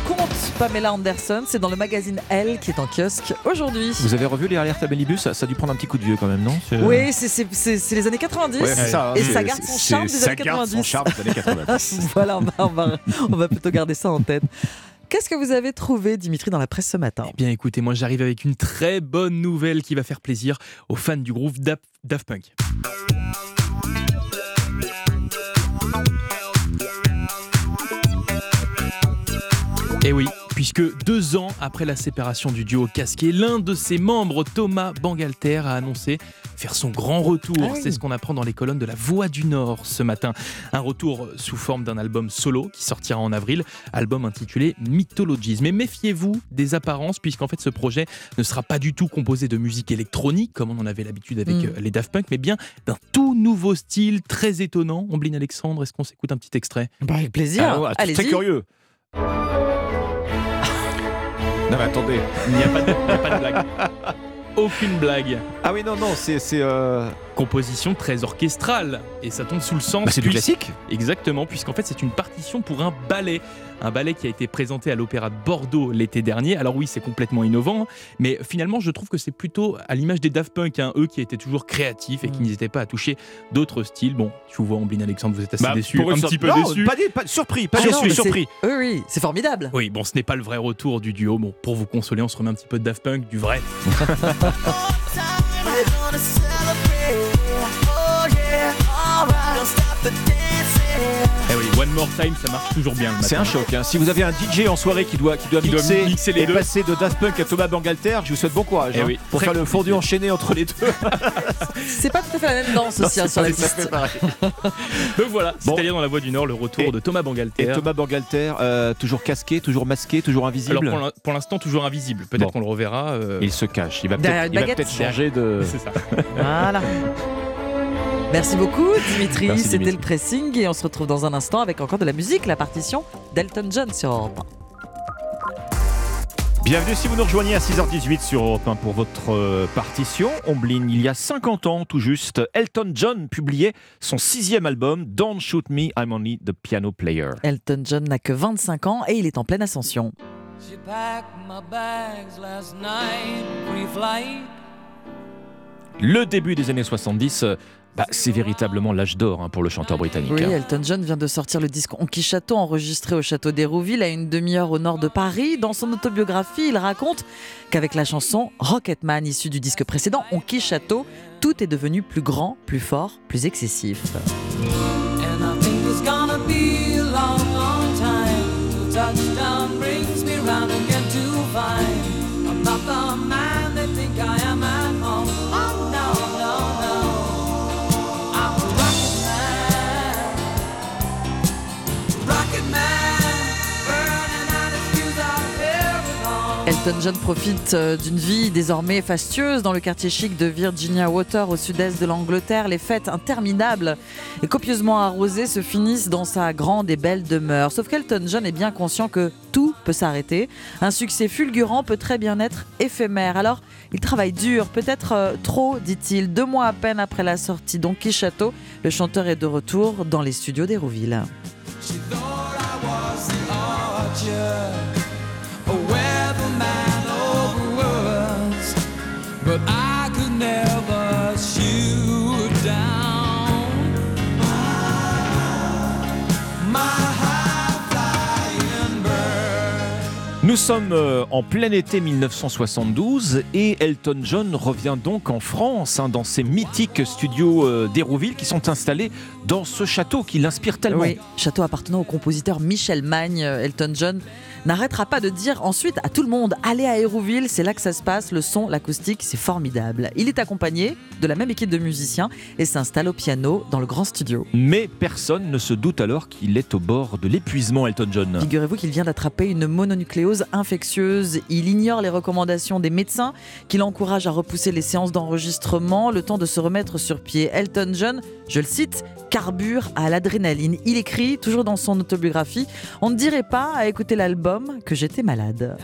Pamela Anderson, c'est dans le magazine Elle qui est en kiosque aujourd'hui.
Vous avez revu les alertes à ça, ça a dû prendre un petit coup de vieux quand même, non? C'est-
Oui, c'est- c'est c'est- c'est les années 90
Ouais, c'est ça, hein,
et
c'est-
ça garde son charme des années
garde
90.
son charme des années 90.
voilà, on va, on, va, on va plutôt garder ça en tête. Qu'est-ce que vous avez trouvé, Dimitri, dans la presse ce matin?
Eh bien écoutez, moi j'arrive avec une très bonne nouvelle qui va faire plaisir aux fans du groupe Daft, Daft Punk. Et oui, puisque deux ans après la séparation du duo casqué, l'un de ses membres, Thomas Bangalter, a annoncé faire son grand retour.
Ah.
C'est ce qu'on apprend dans les colonnes de La Voix du Nord ce matin. Un retour sous forme d'un album solo qui sortira en avril, album intitulé Mythologies. Mais méfiez-vous des apparences, puisqu'en fait ce projet ne sera pas du tout composé de musique électronique, comme on en avait l'habitude avec
Mm.
euh, les Daft Punk, mais bien d'un tout nouveau style très étonnant. Ombline Alexandre, est-ce qu'on s'écoute un petit extrait?
Bah, Avec plaisir.
Ah ouais,
Allez-y.
très curieux. Non mais attendez.
Il n'y a pas de, il n'y a pas de blague. Aucune blague.
Ah oui, non, non, c'est. c'est, euh,
Composition très orchestrale. Et ça tombe sous le sens.
Bah, c'est du classique.
Exactement, puisqu'en fait c'est une partition pour un ballet. Un ballet qui a été présenté à l'Opéra de Bordeaux l'été dernier. Alors oui, c'est complètement innovant, mais finalement je trouve que c'est plutôt à l'image des Daft Punk, hein, eux qui étaient toujours créatifs
Mm.
et qui n'hésitaient pas à toucher d'autres styles. Bon, je vous vois, Ombline Alexandre, vous êtes assez
Bah,
déçu, un petit peu
non,
déçu.
Pas, pas- surpris, pas
Ah non,
déçu,
c'est-
surpris.
Oui, oui, c'est formidable.
Oui, bon, ce n'est pas le vrai retour du duo. Bon, pour vous consoler, on se remet un petit peu de Daft Punk, du vrai. One More Time, ça marche toujours bien.
C'est un choc. hein. Si vous avez un DJ en soirée qui doit, qui doit,
Qui doit
mixer,
les
et
deux.
passer de Daft Punk à Thomas Bangalter, je vous souhaite bon courage
Eh
hein,
oui,
pour faire le fondu enchaîné entre les deux.
C'est pas tout à fait la même danse
Non,
aussi hein, sur la piste.
Donc voilà, c'est-à-dire dans la Voix du Nord, le retour
Et-
de Thomas Bangalter.
Et Thomas Bangalter, euh, toujours casqué, toujours masqué, toujours invisible.
Alors pour l'in- pour l'instant, toujours invisible. Peut-être
Bon.
qu'on le reverra. euh,
Il se cache. Il va peut-être changer de.
C'est ça.
Voilà. Merci beaucoup, Dimitri. C'était le pressing et on se retrouve dans un instant avec encore de la musique, la partition d'Elton John sur Europe 1.
Bienvenue si vous nous rejoignez à 6h18 sur Europe 1 pour votre euh, partition. Ombline, il y a 50 ans tout juste, Elton John publiait son sixième album, Don't Shoot Me, I'm Only the Piano Player.
Elton John n'a que 25 ans et il est en pleine ascension.
She packed my bags last night, pre-flight.
Le début des années 70, euh, bah, c'est véritablement l'âge d'or hein, pour le chanteur britannique.
Oui,
hein.
Elton John vient de sortir le disque Onky Château enregistré au château d'Hérouville à une demi-heure au nord de Paris. Dans son autobiographie, il raconte qu'avec la chanson Rocketman issue du disque précédent Onky Château, tout est devenu plus grand, plus fort, plus excessif.
And
Elton John profite euh, d'une vie désormais fastueuse dans le quartier chic de Virginia Water au sud-est de l'Angleterre. Les fêtes interminables et copieusement arrosées se finissent dans sa grande et belle demeure. Sauf qu'Elton John est bien conscient que tout peut s'arrêter. Un succès fulgurant peut très bien être éphémère. Alors, il travaille dur, peut-être euh, trop, dit-il. Deux mois à peine après la sortie d'On Château, le chanteur est de retour dans les studios d'Hérouville.
Nous sommes euh, en plein été 1972 et Elton John revient donc en France hein, dans ses mythiques studios euh, d'Hérouville qui sont installés dans ce château qui l'inspire tellement.
Oui, château appartenant au compositeur Michel Magne. Euh, Elton John n'arrêtera pas de dire ensuite à tout le monde allez à Hérouville, c'est là que ça se passe, le son, l'acoustique, c'est formidable. Il est accompagné de la même équipe de musiciens et s'installe au piano dans le grand studio.
Mais personne ne se doute alors qu'il est au bord de l'épuisement, Elton John.
Figurez-vous qu'il vient d'attraper une mononucléose infectieuse. Il ignore les recommandations des médecins qui l'encouragent à repousser les séances d'enregistrement le temps de se remettre sur pied. Elton John, je le cite, carbure à l'adrénaline. Il écrit, toujours dans son autobiographie, On ne dirait pas à écouter l'album que j'étais malade.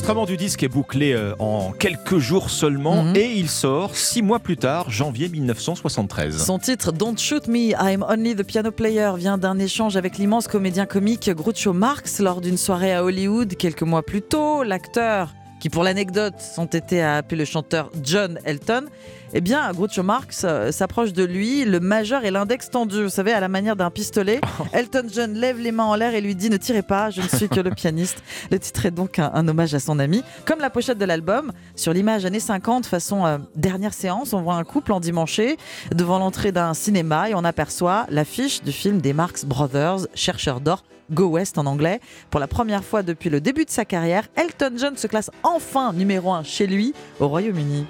L'enregistrement du disque est bouclé euh, en quelques jours seulement
Mhm.
et il sort six mois plus tard, janvier 1973.
Son titre Don't Shoot Me, I'm Only the Piano Player vient d'un échange avec l'immense comédien comique Groucho Marx lors d'une soirée à Hollywood quelques mois plus tôt. L'acteur, qui pour l'anecdote s'entêtait à appeler le chanteur John Elton, eh bien Groucho Marx euh, s'approche de lui, le majeur et l'index tendu, vous savez, à la manière d'un pistolet. Elton John lève les mains en l'air et lui dit Ne tirez pas, je ne suis que le pianiste. Le titre est donc un, un hommage à son ami. Comme la pochette de l'album, sur l'image années 50, façon euh, dernière séance, on voit un couple endimanché devant l'entrée d'un cinéma et on aperçoit l'affiche du film des Marx Brothers, Chercheurs d'or. Go West en anglais. Pour la première fois depuis le début de sa carrière, Elton John se classe enfin numéro 1 chez lui au Royaume-Uni.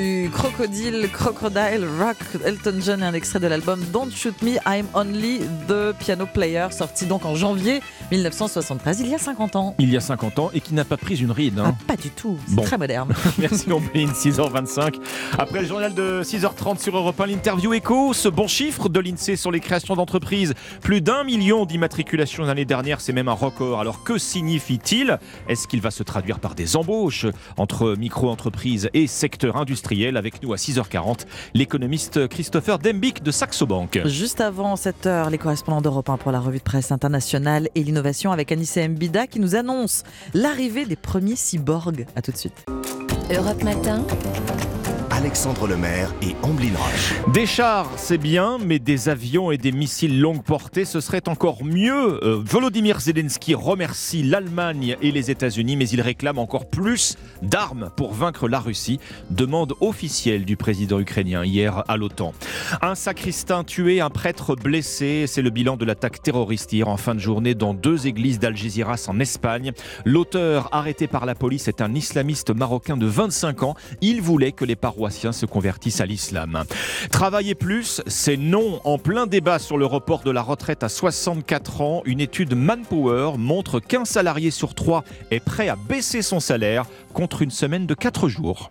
Du crocodile, Crocodile Rock, Elton John et un extrait de l'album Don't Shoot Me, I'm Only the Piano Player, sorti donc en janvier 1973, il y a 50 ans.
Il y a 50 ans et qui n'a pas pris une ride. hein.
Ah, pas du tout, c'est
Bon.
très moderne.
Merci Ombline, 6h25. Après le journal de 6h30 sur Europe 1, l'interview écho, ce bon chiffre de l'INSEE sur les créations d'entreprises. Plus d'un million d'immatriculations l'année dernière, c'est même un record. Alors que signifie-t-il? Est-ce qu'il va se traduire par des embauches entre micro-entreprises et secteur industriel Avec nous à 6h40, l'économiste Christopher Dembick de Saxo Bank.
Juste avant 7 heures, les correspondants d'Europe 1 pour la revue de presse internationale et l'innovation avec Anissé Mbida qui nous annonce l'arrivée des premiers cyborgs. A tout de suite.
Europe Matin,
Alexandre Lemaire et Amblin Roche.
Des chars, c'est bien, mais des avions et des missiles longue portée, ce serait encore mieux. Euh, Volodymyr Zelensky remercie l'Allemagne et les États-Unis, mais il réclame encore plus d'armes pour vaincre la Russie. Demande officielle du président ukrainien hier à l'OTAN. Un sacristain tué, un prêtre blessé, c'est le bilan de l'attaque terroriste hier en fin de journée dans deux églises d'Algeciras en Espagne. L'auteur arrêté par la police est un islamiste marocain de 25 ans. Il voulait que les se convertissent à l'islam. Travailler plus, c'est non. En plein débat sur le report de la retraite à 64 ans, une étude Manpower montre qu'un salarié sur trois est prêt à baisser son salaire contre une semaine de 4 jours.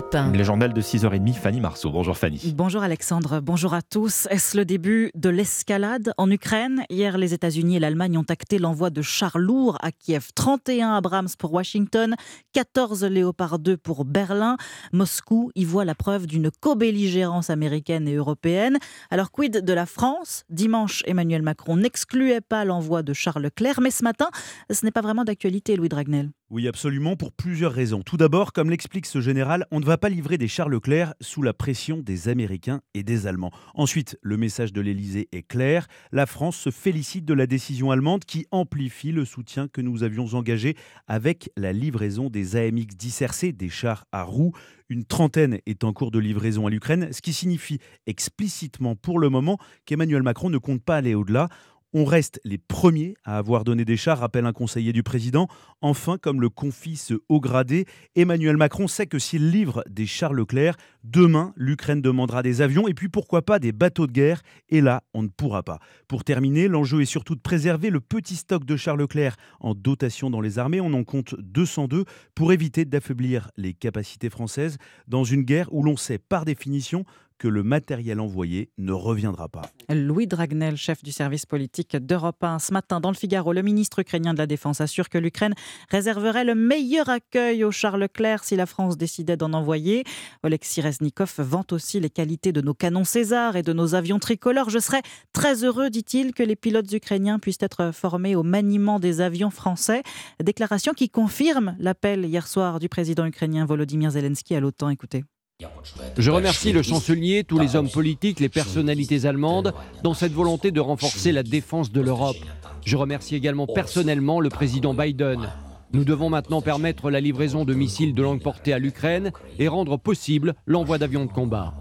Europe 1.
Les journaux de 6h30, Fanny Marceau. Bonjour Fanny.
Bonjour Alexandre, bonjour à tous. Est-ce le début de l'escalade en Ukraine? Hier, les États-Unis et l'Allemagne ont acté l'envoi de chars lourds à Kiev. 31 Abrams pour Washington, 14 Léopard 2 pour Berlin. Moscou y voit la preuve d'une co-belligérance américaine et européenne. Alors, quid de la France? Dimanche, Emmanuel Macron n'excluait pas l'envoi de Charles Leclerc, mais ce matin, ce n'est pas vraiment d'actualité, Louis Dragnel.
Oui, absolument, pour plusieurs raisons. Tout d'abord, comme l'explique ce général, on ne va pas livrer des chars Leclerc sous la pression des Américains et des Allemands. Ensuite, le message de l'Élysée est clair. La France se félicite de la décision allemande qui amplifie le soutien que nous avions engagé avec la livraison des AMX 10 RC, des chars à roues. Une trentaine est en cours de livraison à l'Ukraine, ce qui signifie explicitement pour le moment qu'Emmanuel Macron ne compte pas aller au-delà. On reste les premiers à avoir donné des chars, rappelle un conseiller du président. Enfin, comme le confie ce haut gradé, Emmanuel Macron sait que s'il livre des chars Leclerc, demain, l'Ukraine demandera des avions et puis pourquoi pas des bateaux de guerre. Et là, on ne pourra pas. Pour terminer, l'enjeu est surtout de préserver le petit stock de chars Leclerc en dotation dans les armées. On en compte 202 pour éviter d'affaiblir les capacités françaises dans une guerre où l'on sait par définition que le matériel envoyé ne reviendra pas.
Louis Dragnel, chef du service politique d'Europe 1. Ce matin, dans le Figaro, le ministre ukrainien de la Défense assure que l'Ukraine réserverait le meilleur accueil au Charles Leclerc si la France décidait d'en envoyer. Alexis Reznikov vante aussi les qualités de nos canons César et de nos avions tricolores. Je serais très heureux, dit-il, que les pilotes ukrainiens puissent être formés au maniement des avions français. Déclaration qui confirme l'appel hier soir du président ukrainien Volodymyr Zelensky à l'OTAN. Écoutez.
Je remercie le chancelier, tous les hommes politiques, les personnalités allemandes dans cette volonté de renforcer la défense de l'Europe. Je remercie également personnellement le président Biden. Nous devons maintenant permettre la livraison de missiles de longue portée à l'Ukraine et rendre possible l'envoi d'avions de combat.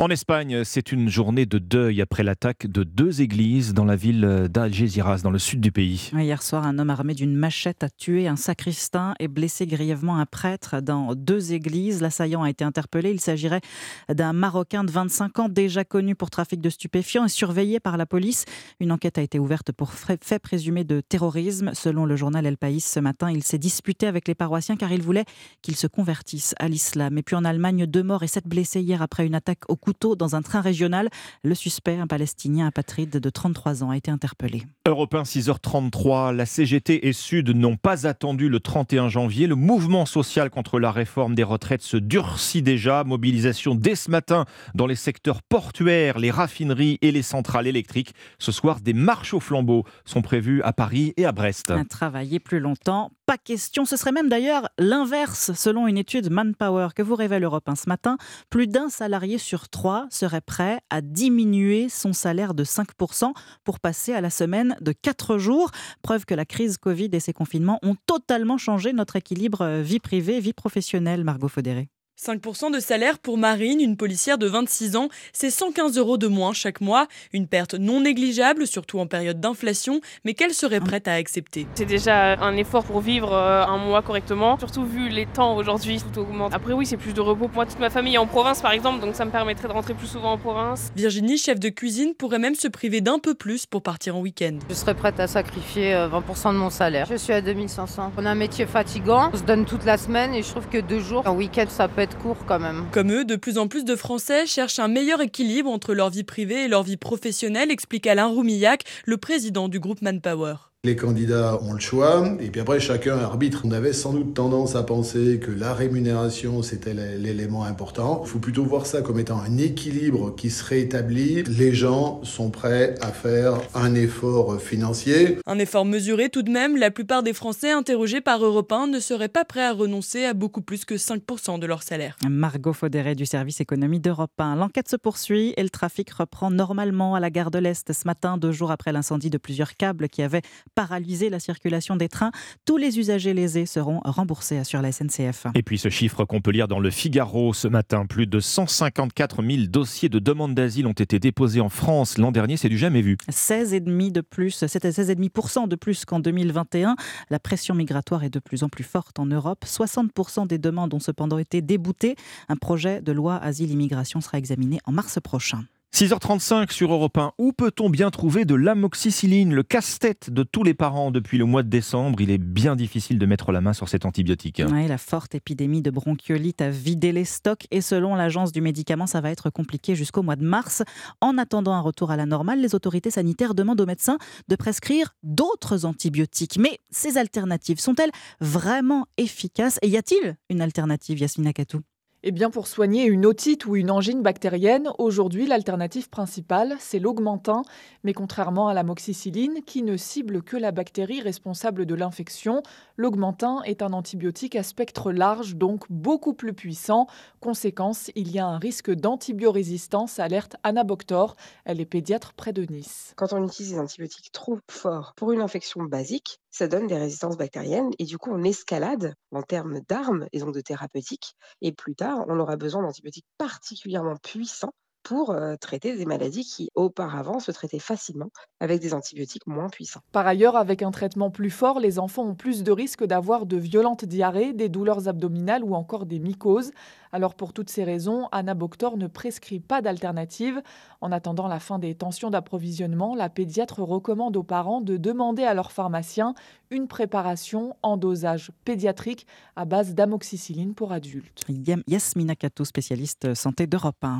En Espagne, c'est une journée de deuil après l'attaque de deux églises dans la ville d'Algeciras, dans le sud du pays.
Hier soir, un homme armé d'une machette a tué un sacristain et blessé grièvement un prêtre dans deux églises. L'assaillant a été interpellé. Il s'agirait d'un Marocain de 25 ans, déjà connu pour trafic de stupéfiants et surveillé par la police. Une enquête a été ouverte pour fait présumé de terrorisme. Selon le journal El País ce matin, il s'est disputé avec les paroissiens car il voulait qu'ils se convertissent à l'islam. Et puis en Allemagne, deux morts et sept blessés hier après une attaque au couteau dans un train régional. Le suspect, un Palestinien apatride de 33 ans, a été interpellé.
Europe 1, 6h33, la CGT et Sud n'ont pas attendu le 31 janvier. Le mouvement social contre la réforme des retraites se durcit déjà. Mobilisation dès ce matin dans les secteurs portuaires, les raffineries et les centrales électriques. Ce soir, des marches au flambeau sont prévues à Paris et à Brest.
À travailler plus longtemps, pas question. Ce serait même d'ailleurs l'inverse, selon une étude Manpower que vous révèle Europe 1 ce matin. Plus d'un salarié sur trois serait prêt à diminuer son salaire de 5% pour passer à la semaine de 4 jours. Preuve que la crise Covid et ses confinements ont totalement changé notre équilibre vie privée, vie professionnelle, Margot Faudéré.
5% de salaire pour Marine, une policière de 26 ans, c'est 115 euros de moins chaque mois. Une perte non négligeable, surtout en période d'inflation, mais qu'elle serait prête à accepter?
C'est déjà un effort pour vivre euh, un mois correctement, surtout vu les temps aujourd'hui, tout augmente. Après oui, c'est plus de repos. Moi, toute ma famille est en province par exemple, donc ça me permettrait de rentrer plus souvent en province.
Virginie, chef de cuisine, pourrait même se priver d'un peu plus pour partir en week-end.
Je serais prête à sacrifier euh, 20% de mon salaire. Je suis à 2500. On a un métier fatigant, on se donne toute la semaine et je trouve que deux jours en week-end, ça peut être quand.
Comme eux, de plus en plus de Français cherchent un meilleur équilibre entre leur vie privée et leur vie professionnelle, explique Alain Roumillac, le président du groupe Manpower.
Les candidats ont le choix, et puis après chacun arbitre. On avait sans doute tendance à penser que la rémunération c'était l'élément important. Il faut plutôt voir ça comme étant un équilibre qui serait établi. Les gens sont prêts à faire un effort financier.
Un effort mesuré tout de même, la plupart des Français interrogés par Europe 1 ne seraient pas prêts à renoncer à beaucoup plus que 5% de leur salaire.
Margot Faudéré du service économie d'Europe 1. L'enquête se poursuit et le trafic reprend normalement à la gare de l'Est ce matin, deux jours après l'incendie de plusieurs câbles qui avaient paralyser la circulation des trains. Tous les usagers lésés seront remboursés, assure la SNCF.
Et puis ce chiffre qu'on peut lire dans le Figaro ce matin, plus de 154 000 dossiers de demande d'asile ont été déposés en France l'an dernier, c'est du jamais vu.
16,5 de plus, c'était 16,5% de plus qu'en 2021. La pression migratoire est de plus en plus forte en Europe. 60% des demandes ont cependant été déboutées. Un projet de loi asile-immigration sera examiné en mars prochain.
6h35 sur Europe 1. Où peut-on bien trouver de l'amoxicilline, le casse-tête de tous les parents depuis le mois de décembre? Il est bien difficile de mettre la main sur cet antibiotique.
La forte épidémie de bronchiolite a vidé les stocks et selon l'agence du médicament, ça va être compliqué jusqu'au mois de mars. En attendant un retour à la normale, les autorités sanitaires demandent aux médecins de prescrire d'autres antibiotiques. Mais ces alternatives sont-elles vraiment efficaces? Et y a-t-il une alternative, Yasmina Katou
eh bien, pour soigner une otite ou une angine bactérienne, aujourd'hui, l'alternative principale, c'est l'augmentin. Mais contrairement à l'amoxicilline, qui ne cible que la bactérie responsable de l'infection, l'augmentin est un antibiotique à spectre large, donc beaucoup plus puissant. Conséquence, il y a un risque d'antibiorésistance, alerte Anna Boctor. Elle est pédiatre près de Nice.
Quand on utilise des antibiotiques trop forts pour une infection basique, ça donne des résistances bactériennes et du coup on escalade en termes d'armes et donc de thérapeutique. Et plus tard, on aura besoin d'antibiotiques particulièrement puissants pour euh, traiter des maladies qui auparavant se traitaient facilement avec des antibiotiques moins puissants.
Par ailleurs, avec un traitement plus fort, les enfants ont plus de risques d'avoir de violentes diarrhées, des douleurs abdominales ou encore des mycoses. Alors pour toutes ces raisons, Anna Boctor ne prescrit pas d'alternative. En attendant la fin des tensions d'approvisionnement, la pédiatre recommande aux parents de demander à leur pharmacien une préparation en dosage pédiatrique à base d'amoxicilline pour adultes.
Yasmina Kato, spécialiste santé d'Europe 1.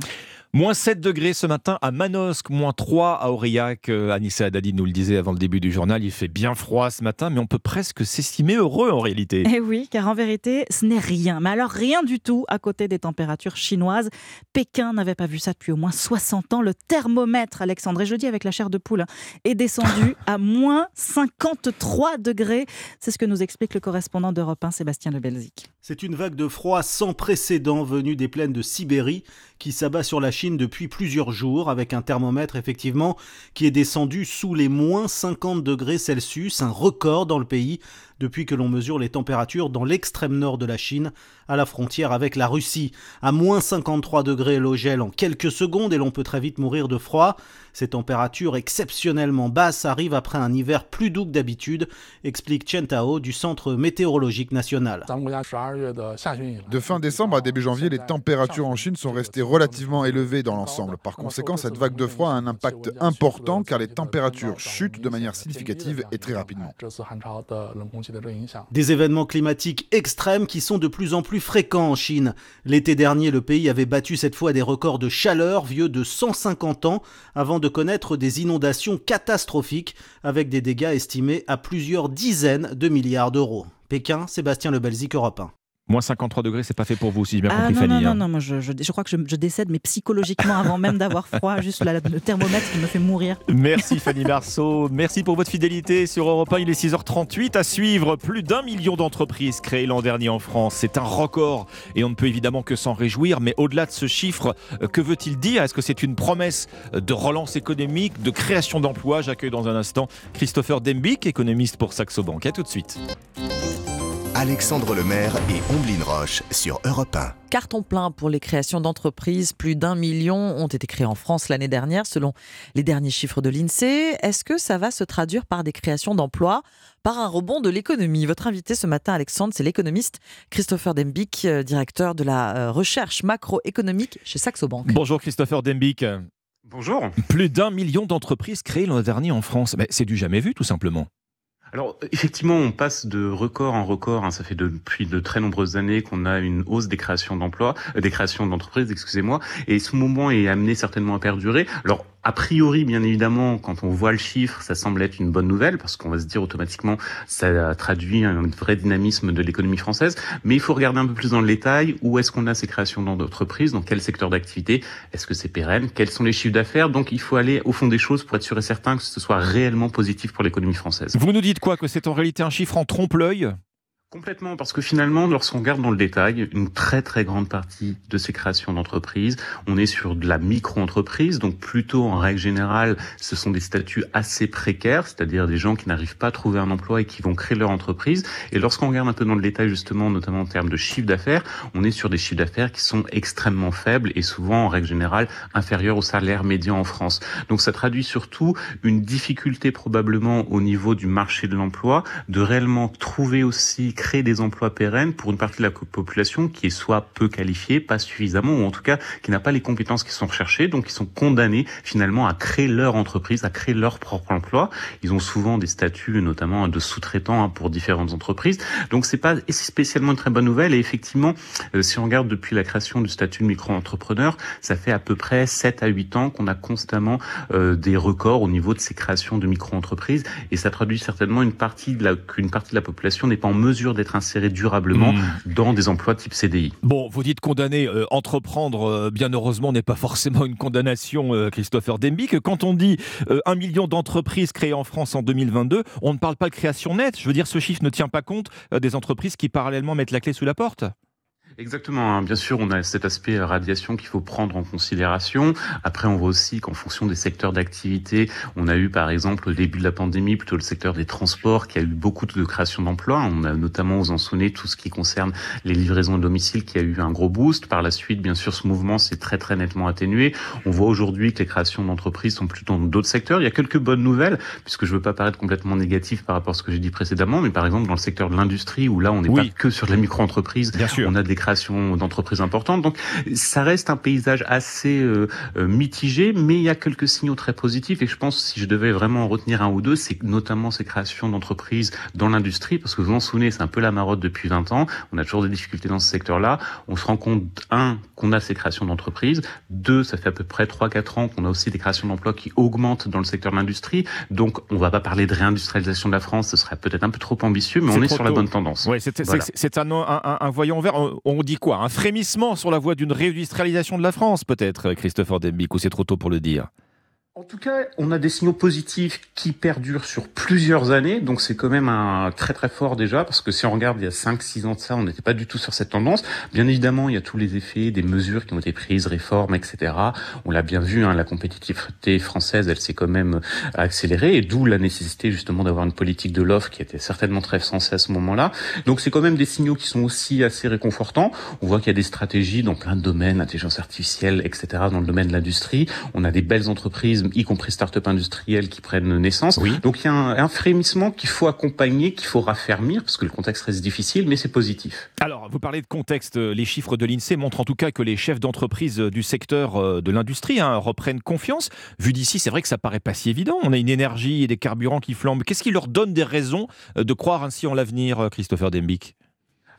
Moins 7 degrés ce matin à Manosque, moins 3 à Aurillac. Euh, Anissa Haddadi nous le disait avant le début du journal, il fait bien froid ce matin, mais on peut presque s'estimer heureux en réalité.
Eh oui, car en vérité, ce n'est rien, mais alors rien du tout à côté des températures chinoises. Pékin n'avait pas vu ça depuis au moins 60 ans. Le thermomètre, Alexandre, et je dis avec la chair de poule, est descendu à moins 53 degrés. C'est ce que nous explique le correspondant d'Europe 1, Sébastien Le Belzic.
C'est une vague de froid sans précédent venue des plaines de Sibérie qui s'abat sur la Chine depuis plusieurs jours avec un thermomètre effectivement qui est descendu sous les moins 50 degrés Celsius, un record dans le pays depuis que l'on mesure les températures dans l'extrême nord de la Chine, à la frontière avec la Russie. À moins 53 degrés, l'eau gèle en quelques secondes et l'on peut très vite mourir de froid. Ces températures exceptionnellement basses arrivent après un hiver plus doux que d'habitude, explique Chen Tao du Centre météorologique national.
De fin décembre à début janvier, les températures en Chine sont restées relativement élevées dans l'ensemble. Par conséquent, cette vague de froid a un impact important car les températures chutent de manière significative et très rapidement.
Des événements climatiques extrêmes qui sont de plus en plus fréquents en Chine. L'été dernier, le pays avait battu cette fois des records de chaleur vieux de 150 ans avant de connaître des inondations catastrophiques avec des dégâts estimés à plusieurs dizaines de milliards d'euros. Pékin, Sébastien Lebelzik, Europe 1.
Moins 53 degrés, c'est pas fait pour vous, si j'ai bien
ah,
compris,
non,
Fanny.
Non,
hein.
non, non, moi, je, je, je crois que je, je décède, mais psychologiquement, avant même d'avoir froid, juste la- le thermomètre qui me fait mourir.
Merci Fanny Marceau, merci pour votre fidélité sur Europe 1. Il est 6h38 à suivre. Plus d'un million d'entreprises créées l'an dernier en France. C'est un record et on ne peut évidemment que s'en réjouir. Mais au-delà de ce chiffre, euh, que veut-il dire? Est-ce que c'est une promesse de relance économique, de création d'emplois? J'accueille dans un instant Christopher Dembic, économiste pour Saxo Bank. À tout de suite.
Alexandre Lemaire et Omblin Roche sur Europe 1.
Carton plein pour les créations d'entreprises. Plus d'un million ont été créées en France l'année dernière, selon les derniers chiffres de l'INSEE. Est-ce que ça va se traduire par des créations d'emplois, par un rebond de l'économie? Votre invité ce matin, Alexandre, c'est l'économiste Christopher Dembic, euh, directeur de la euh, recherche macroéconomique chez Saxo Bank.
Bonjour Christopher Dembic.
Bonjour.
Plus d'un million d'entreprises créées l'an dernier en France. Mais c'est du jamais vu, tout simplement.
Alors effectivement, on passe de record en record. Hein. ça fait depuis de très nombreuses années qu'on a une hausse des créations d'emplois, euh, des créations d'entreprises, excusez-moi. Et ce moment est amené certainement à perdurer. Alors a priori, bien évidemment, quand on voit le chiffre, ça semble être une bonne nouvelle parce qu'on va se dire automatiquement ça traduit un vrai dynamisme de l'économie française. Mais il faut regarder un peu plus dans le détail où est-ce qu'on a ces créations d'entreprises, dans quel secteur d'activité, est-ce que c'est pérenne, quels sont les chiffres d'affaires. Donc il faut aller au fond des choses pour être sûr et certain que ce soit réellement positif pour l'économie française.
Vous nous dites quoi Que c'est en réalité un chiffre en trompe-l'œil?
Complètement, parce que finalement, lorsqu'on regarde dans le détail, une très très grande partie de ces créations d'entreprises, on est sur de la micro-entreprise, donc plutôt en règle générale, ce sont des statuts assez précaires, c'est-à-dire des gens qui n'arrivent pas à trouver un emploi et qui vont créer leur entreprise. Et lorsqu'on regarde un peu dans le détail, justement, notamment en termes de chiffre d'affaires, on est sur des chiffres d'affaires qui sont extrêmement faibles et souvent, en règle générale, inférieurs au salaire médian en France. Donc ça traduit surtout une difficulté probablement au niveau du marché de l'emploi, de réellement trouver aussi créer des emplois pérennes pour une partie de la population qui est soit peu qualifiée, pas suffisamment, ou en tout cas qui n'a pas les compétences qui sont recherchées, donc ils sont condamnés finalement à créer leur entreprise, à créer leur propre emploi. Ils ont souvent des statuts, notamment de sous-traitants hein, pour différentes entreprises. Donc c'est pas spécialement une très bonne nouvelle. Et effectivement, euh, si on regarde depuis la création du statut de micro-entrepreneur, ça fait à peu près 7 à 8 ans qu'on a constamment euh, des records au niveau de ces créations de micro-entreprises. Et ça traduit certainement une partie de la, qu'une partie de la population n'est pas en mesure d'être inséré durablement mmh. dans des emplois type CDI.
Bon, vous dites condamner, euh, entreprendre, euh, bien heureusement, n'est pas forcément une condamnation, euh, Christopher Dembic. Quand on dit un million d'entreprises créées en France en 2022, on ne parle pas de création nette. Je veux dire, ce chiffre ne tient pas compte des entreprises qui parallèlement mettent la clé sous la porte.
Exactement. Hein. Bien sûr, on a cet aspect radiation qu'il faut prendre en considération. Après, on voit aussi qu'en fonction des secteurs d'activité, on a eu par exemple au début de la pandémie plutôt le secteur des transports qui a eu beaucoup de création d'emplois. On a notamment, aux en tout ce qui concerne les livraisons à domicile qui a eu un gros boost. Par la suite, bien sûr, ce mouvement s'est très très nettement atténué. On voit aujourd'hui que les créations d'entreprises sont plutôt dans d'autres secteurs. Il y a quelques bonnes nouvelles, puisque je veux pas paraître complètement négatif par rapport à ce que j'ai dit précédemment, mais par exemple dans le secteur de l'industrie où là on n'est pas que sur la micro-entreprise, on a des d'entreprises importantes. Donc ça reste un paysage assez euh, euh, mitigé, mais il y a quelques signaux très positifs. Et je pense, si je devais vraiment en retenir un ou deux, c'est notamment ces créations d'entreprises dans l'industrie, parce que vous vous en souvenez, c'est un peu la marotte depuis 20 ans. On a toujours des difficultés dans ce secteur-là. On se rend compte, un, qu'on a ces créations d'entreprises. Deux, ça fait à peu près 3-4 ans qu'on a aussi des créations d'emplois qui augmentent dans le secteur de l'industrie. Donc on va pas parler de réindustrialisation de la France, ce serait peut-être un peu trop ambitieux, mais on est sur la bonne tendance.
Oui, c'est un, un, un, voyant vert. On dit quoi Un frémissement sur la voie d'une réindustrialisation de la France, peut-être, Christopher Dembic, ou c'est trop tôt pour le dire
en tout cas, on a des signaux positifs qui perdurent sur plusieurs années, donc c'est quand même un très très fort déjà, parce que si on regarde il y a 5-6 ans de ça, on n'était pas du tout sur cette tendance. Bien évidemment, il y a tous les effets des mesures qui ont été prises, réformes, etc. On l'a bien vu, hein, la compétitivité française, elle s'est quand même accélérée, et d'où la nécessité justement d'avoir une politique de l'offre qui était certainement très sensée à ce moment-là. Donc c'est quand même des signaux qui sont aussi assez réconfortants. On voit qu'il y a des stratégies dans plein de domaines, intelligence artificielle, etc. Dans le domaine de l'industrie, on a des belles entreprises y compris start-up industrielles qui prennent naissance. Donc il y a un, frémissement qu'il faut accompagner, qu'il faut raffermir, parce que le contexte reste difficile, mais c'est positif.
Alors, vous parlez de contexte, les chiffres de l'INSEE montrent en tout cas que les chefs d'entreprise du secteur euh, de l'industrie hein, reprennent confiance. Vu d'ici, c'est vrai que ça paraît pas si évident. On a une énergie et des carburants qui flambent. Qu'est-ce qui leur donne des raisons euh, de croire ainsi en l'avenir, euh, Christopher Dembic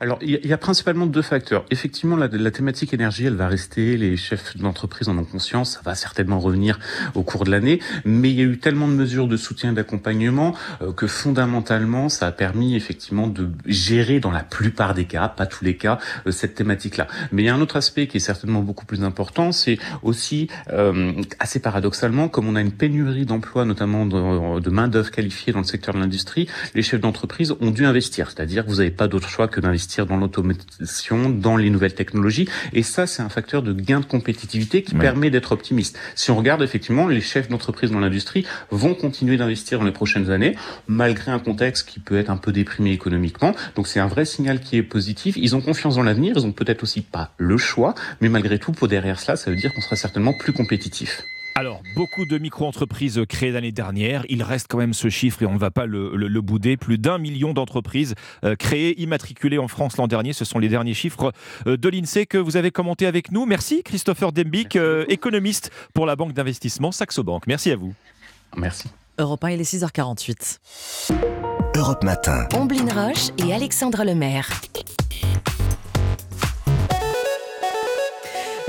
alors, il y, a principalement deux facteurs. Effectivement, la, thématique énergie, elle va rester. Les chefs d'entreprise en ont conscience. Ça va certainement revenir au cours de l'année. Mais il y a eu tellement de mesures de soutien et d'accompagnement euh, que fondamentalement, ça a permis effectivement de gérer dans la plupart des cas, pas tous les cas, euh, cette thématique-là. Mais il y a un autre aspect qui est certainement beaucoup plus important. C'est aussi euh, assez paradoxalement, comme on a une pénurie d'emplois, notamment de, de main d'œuvre qualifiée dans le secteur de l'industrie, les chefs d'entreprise ont dû investir. C'est-à-dire, vous n'avez pas d'autre choix que d'investir d'investir dans l'automation, dans les nouvelles technologies. Et ça, c'est un facteur de gain de compétitivité qui permet d'être optimiste. Si on regarde effectivement, les chefs d'entreprise dans l'industrie vont continuer d'investir dans les prochaines années, malgré un contexte qui peut être un peu déprimé économiquement. Donc c'est un vrai signal qui est positif. Ils ont confiance dans l'avenir. Ils ont peut-être aussi pas le choix, mais malgré tout, pour derrière cela, ça veut dire qu'on sera certainement plus compétitif.
Alors, beaucoup de micro-entreprises créées l'année dernière. Il reste quand même ce chiffre et on ne va pas le, le- le bouder. Plus d'un million d'entreprises euh, créées, immatriculées en France l'an dernier. Ce sont les derniers chiffres euh, de l'INSEE que vous avez commenté avec nous. Merci Christopher Dembic, euh, économiste pour la banque d'investissement Saxo Bank. Merci à vous.
Merci.
Europe 1, il est 6h48.
Europe Matin.
Omblin Roche et Alexandre Lemaire.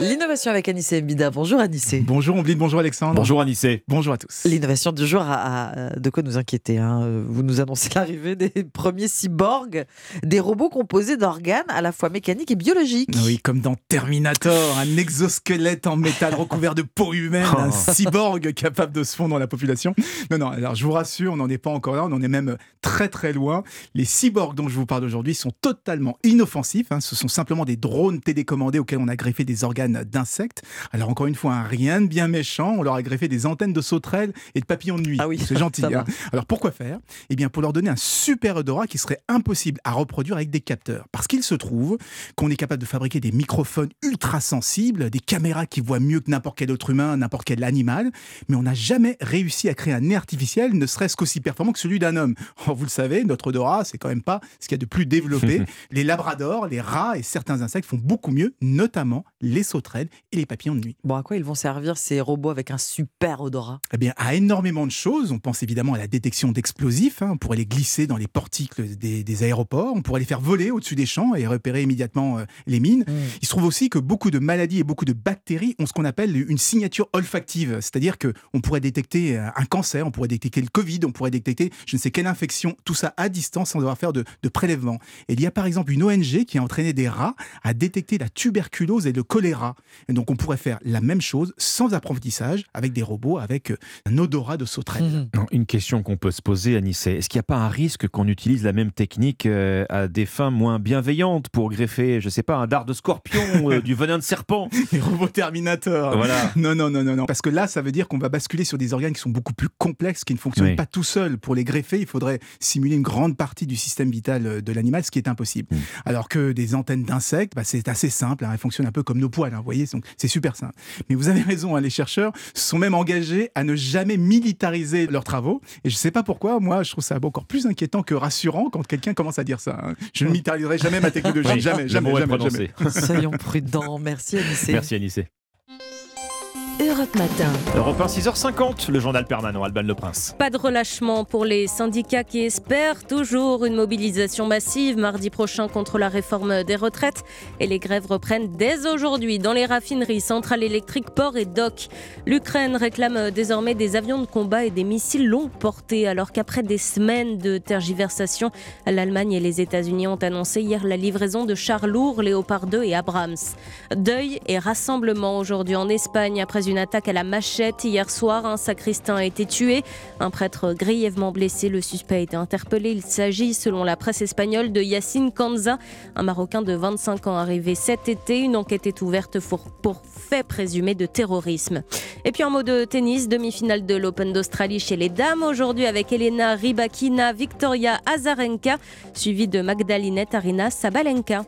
L'innovation avec Anissé Mbida. Bonjour Anissé.
Bonjour Ombline, bonjour Alexandre.
Bonjour Anissé.
Bonjour à tous.
L'innovation du jour a, a, de quoi nous inquiéter. hein. Vous nous annoncez l'arrivée des premiers cyborgs, des robots composés d'organes à la fois mécaniques et biologiques.
Oui, comme dans Terminator, un exosquelette en métal recouvert de peau humaine, un
Oh.
cyborg capable de se fondre dans la population. Non, non, alors je vous rassure, on n'en est pas encore là, on en est même très très loin. Les cyborgs dont je vous parle aujourd'hui sont totalement inoffensifs. hein. Ce sont simplement des drones télécommandés auxquels on a greffé des organes d'insectes. Alors encore une fois, un rien de bien méchant, on leur a greffé des antennes de sauterelles et de papillons de nuit.
Ah oui,
c'est gentil. hein. Alors pourquoi faire? Eh bien pour leur donner un super odorat qui serait impossible à reproduire avec des capteurs. Parce qu'il se trouve qu'on est capable de fabriquer des microphones ultra sensibles, des caméras qui voient mieux que n'importe quel autre humain, n'importe quel animal, mais on n'a jamais réussi à créer un nez artificiel, ne serait-ce qu'aussi performant que celui d'un homme. Or, vous le savez, notre odorat, c'est quand même pas ce qu'il y a de plus développé. les labradors, les rats et certains insectes font beaucoup mieux, notamment les sauterelles et les papillons de nuit.
Bon, à quoi ils vont servir ces robots avec un super odorat?
Eh bien, à énormément de choses. On pense évidemment à la détection d'explosifs. hein. On pourrait les glisser dans les portiques des, des aéroports. On pourrait les faire voler au-dessus des champs et repérer immédiatement euh, les mines. Il se trouve aussi que beaucoup de maladies et beaucoup de bactéries ont ce qu'on appelle une signature olfactive. C'est-à-dire qu'on pourrait détecter euh, un cancer, on pourrait détecter le Covid, on pourrait détecter je ne sais quelle infection. Tout ça à distance sans devoir faire de, de prélèvement. Et il y a par exemple une ONG qui a entraîné des rats à détecter la tuberculose et le choléra. Et donc on pourrait faire la même chose sans apprentissage avec des robots avec euh, un odorat de sauterelle.
Non, Une question qu'on peut se poser, Anissé, est-ce qu'il n'y a pas un risque qu'on utilise la même technique euh, à des fins moins bienveillantes pour greffer, je sais pas, un dard de scorpion, euh, du venin de serpent?
Les robots Terminator.
Voilà.
Non, non, non, non, non. Parce que là, ça veut dire qu'on va basculer sur des organes qui sont beaucoup plus complexes, qui ne fonctionnent
Oui.
pas tout seuls. Pour les greffer, il faudrait simuler une grande partie du système vital euh, de l'animal, ce qui est impossible.
Mm.
Alors que des antennes d'insectes, bah, c'est assez simple. hein. Elles fonctionnent un peu comme nos poils, hein, vous voyez. Donc, c'est super simple. Mais vous avez raison, hein, les chercheurs se sont même engagés à ne jamais militariser leurs travaux. Et je ne sais pas pourquoi, moi, je trouve ça encore plus inquiétant que rassurant quand quelqu'un commence à dire ça. hein. Je ne militariserai jamais ma technologie.
Oui,
jamais, jamais, jamais, jamais.
Soyons prudents. Merci Anissé.
Merci Anissé.
Europe Matin.
Europe 1, 6h50, le journal permanent, Alban Le Prince.
Pas de relâchement pour les syndicats qui espèrent toujours une mobilisation massive mardi prochain contre la réforme des retraites. Et les grèves reprennent dès aujourd'hui dans les raffineries, centrales électriques, ports et docks. L'Ukraine réclame désormais des avions de combat et des missiles longue portée, alors qu'après des semaines de tergiversation, l'Allemagne et les États-Unis ont annoncé hier la livraison de chars lourds Léopard 2 et Abrams. Deuil et rassemblement aujourd'hui en Espagne après une attaque à la machette. Hier soir, un sacristain a été tué. Un prêtre grièvement blessé. Le suspect a été interpellé. Il s'agit, selon la presse espagnole, de Yacine Kanza, un Marocain de 25 ans arrivé cet été. Une enquête est ouverte pour, pour fait présumé de terrorisme. Et puis en mot de tennis, demi-finale de l'Open d'Australie chez les dames aujourd'hui avec Elena Rybakina, Victoria Azarenka, suivie de Magdalinette Arina Sabalenka.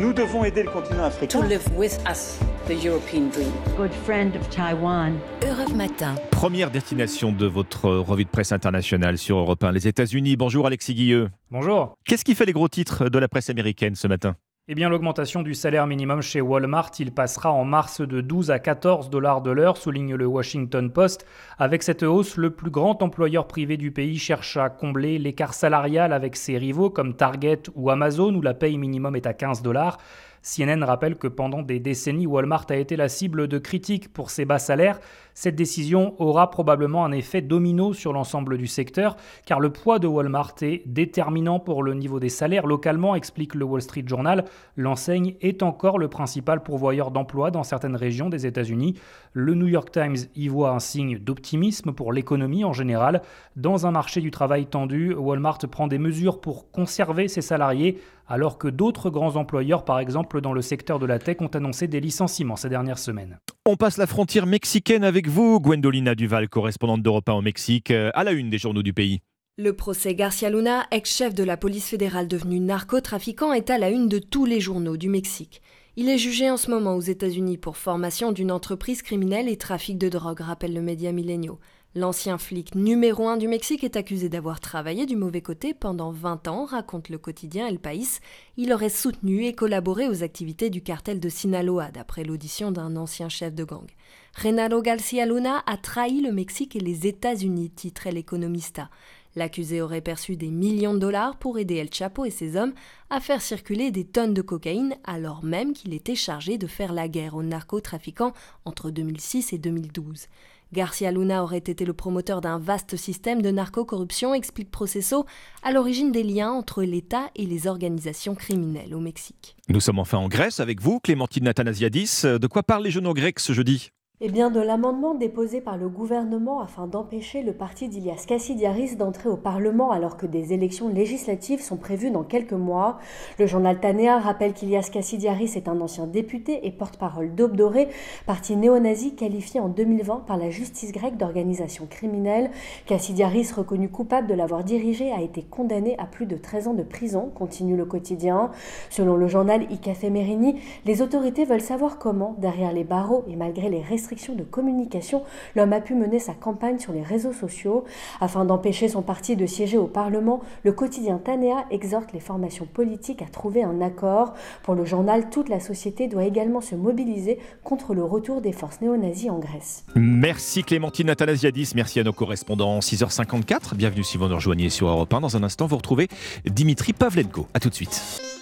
Nous devons aider le continent africain.
to live with us the European dream.
Good friend of Taiwan. Europe Matin.
Première destination de votre revue de presse internationale sur Europe 1, les États-Unis. Bonjour Alexis Guilleux.
Bonjour.
Qu'est-ce qui fait les gros titres de la presse américaine ce matin?
Eh bien, l'augmentation du salaire minimum chez Walmart, il passera en mars de 12 à 14 dollars de l'heure, souligne le Washington Post. Avec cette hausse, le plus grand employeur privé du pays cherche à combler l'écart salarial avec ses rivaux comme Target ou Amazon, où la paye minimum est à 15 dollars.
CNN rappelle que pendant des décennies, Walmart a été la cible de critiques pour ses bas salaires. Cette décision aura probablement un effet domino sur l'ensemble du secteur, car le poids de Walmart est déterminant pour le niveau des salaires localement, explique le Wall Street Journal. L'enseigne est encore le principal pourvoyeur d'emplois dans certaines régions des États-Unis. Le New York Times y voit un signe d'optimisme pour l'économie en général. Dans un marché du travail tendu, Walmart prend des mesures pour conserver ses salariés alors que d'autres grands employeurs, par exemple dans le secteur de la tech, ont annoncé des licenciements ces dernières semaines.
On passe la frontière mexicaine avec vous, Gwendolina Duval, correspondante d'Europe 1 au Mexique, euh, à la une des journaux du pays.
Le procès Garcia Luna, ex-chef de la police fédérale devenu narcotrafiquant, est à la une de tous les journaux du Mexique. Il est jugé en ce moment aux États-Unis pour formation d'une entreprise criminelle et trafic de drogue, rappelle le média Millenio. L'ancien flic numéro un du Mexique est accusé d'avoir travaillé du mauvais côté pendant 20 ans, raconte le quotidien El País. Il aurait soutenu et collaboré aux activités du cartel de Sinaloa, d'après l'audition d'un ancien chef de gang. Renalo Garcia Luna a trahi le Mexique et les États-Unis, titrait l'Economista. L'accusé aurait perçu des millions de dollars pour aider El Chapo et ses hommes à faire circuler des tonnes de cocaïne alors même qu'il était chargé de faire la guerre aux narcotrafiquants entre 2006 et 2012. Garcia Luna aurait été le promoteur d'un vaste système de narcocorruption, explique Processo, à l'origine des liens entre l'État et les organisations criminelles au Mexique.
Nous sommes enfin en Grèce avec vous, Clémentine Athanasiadis. De quoi parlent les journaux grecs ce jeudi?
Eh bien, de l'amendement déposé par le gouvernement afin d'empêcher le parti d'Ilias Kassidiaris d'entrer au Parlement alors que des élections législatives sont prévues dans quelques mois. Le journal Tanea rappelle qu'Ilias Kassidiaris est un ancien député et porte-parole d'Aube Dorée, parti néo-nazi qualifié en 2020 par la justice grecque d'organisation criminelle. Kassidiaris, reconnu coupable de l'avoir dirigé, a été condamné à plus de 13 ans de prison, continue le quotidien. Selon le journal Icafé Merini, les autorités veulent savoir comment, derrière les barreaux et malgré les restrictions de communication, l'homme a pu mener sa campagne sur les réseaux sociaux. Afin d'empêcher son parti de siéger au Parlement, le quotidien Tanea exhorte les formations politiques à trouver un accord. Pour le journal, toute la société doit également se mobiliser contre le retour des forces néo-nazies en Grèce.
Merci Clémentine Athanasiadis, merci à nos correspondants. 6h54, bienvenue si vous nous rejoignez sur Europe 1. Dans un instant, vous retrouvez Dimitri Pavlenko. A tout de suite.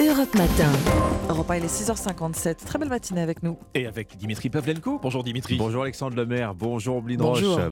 Europe Matin.
Europe 1, il est 6h57. Très belle matinée avec nous.
Et avec Dimitri Pavlenko. Bonjour Dimitri.
Bonjour Alexandre Lemaire. Bonjour Blin. Roche.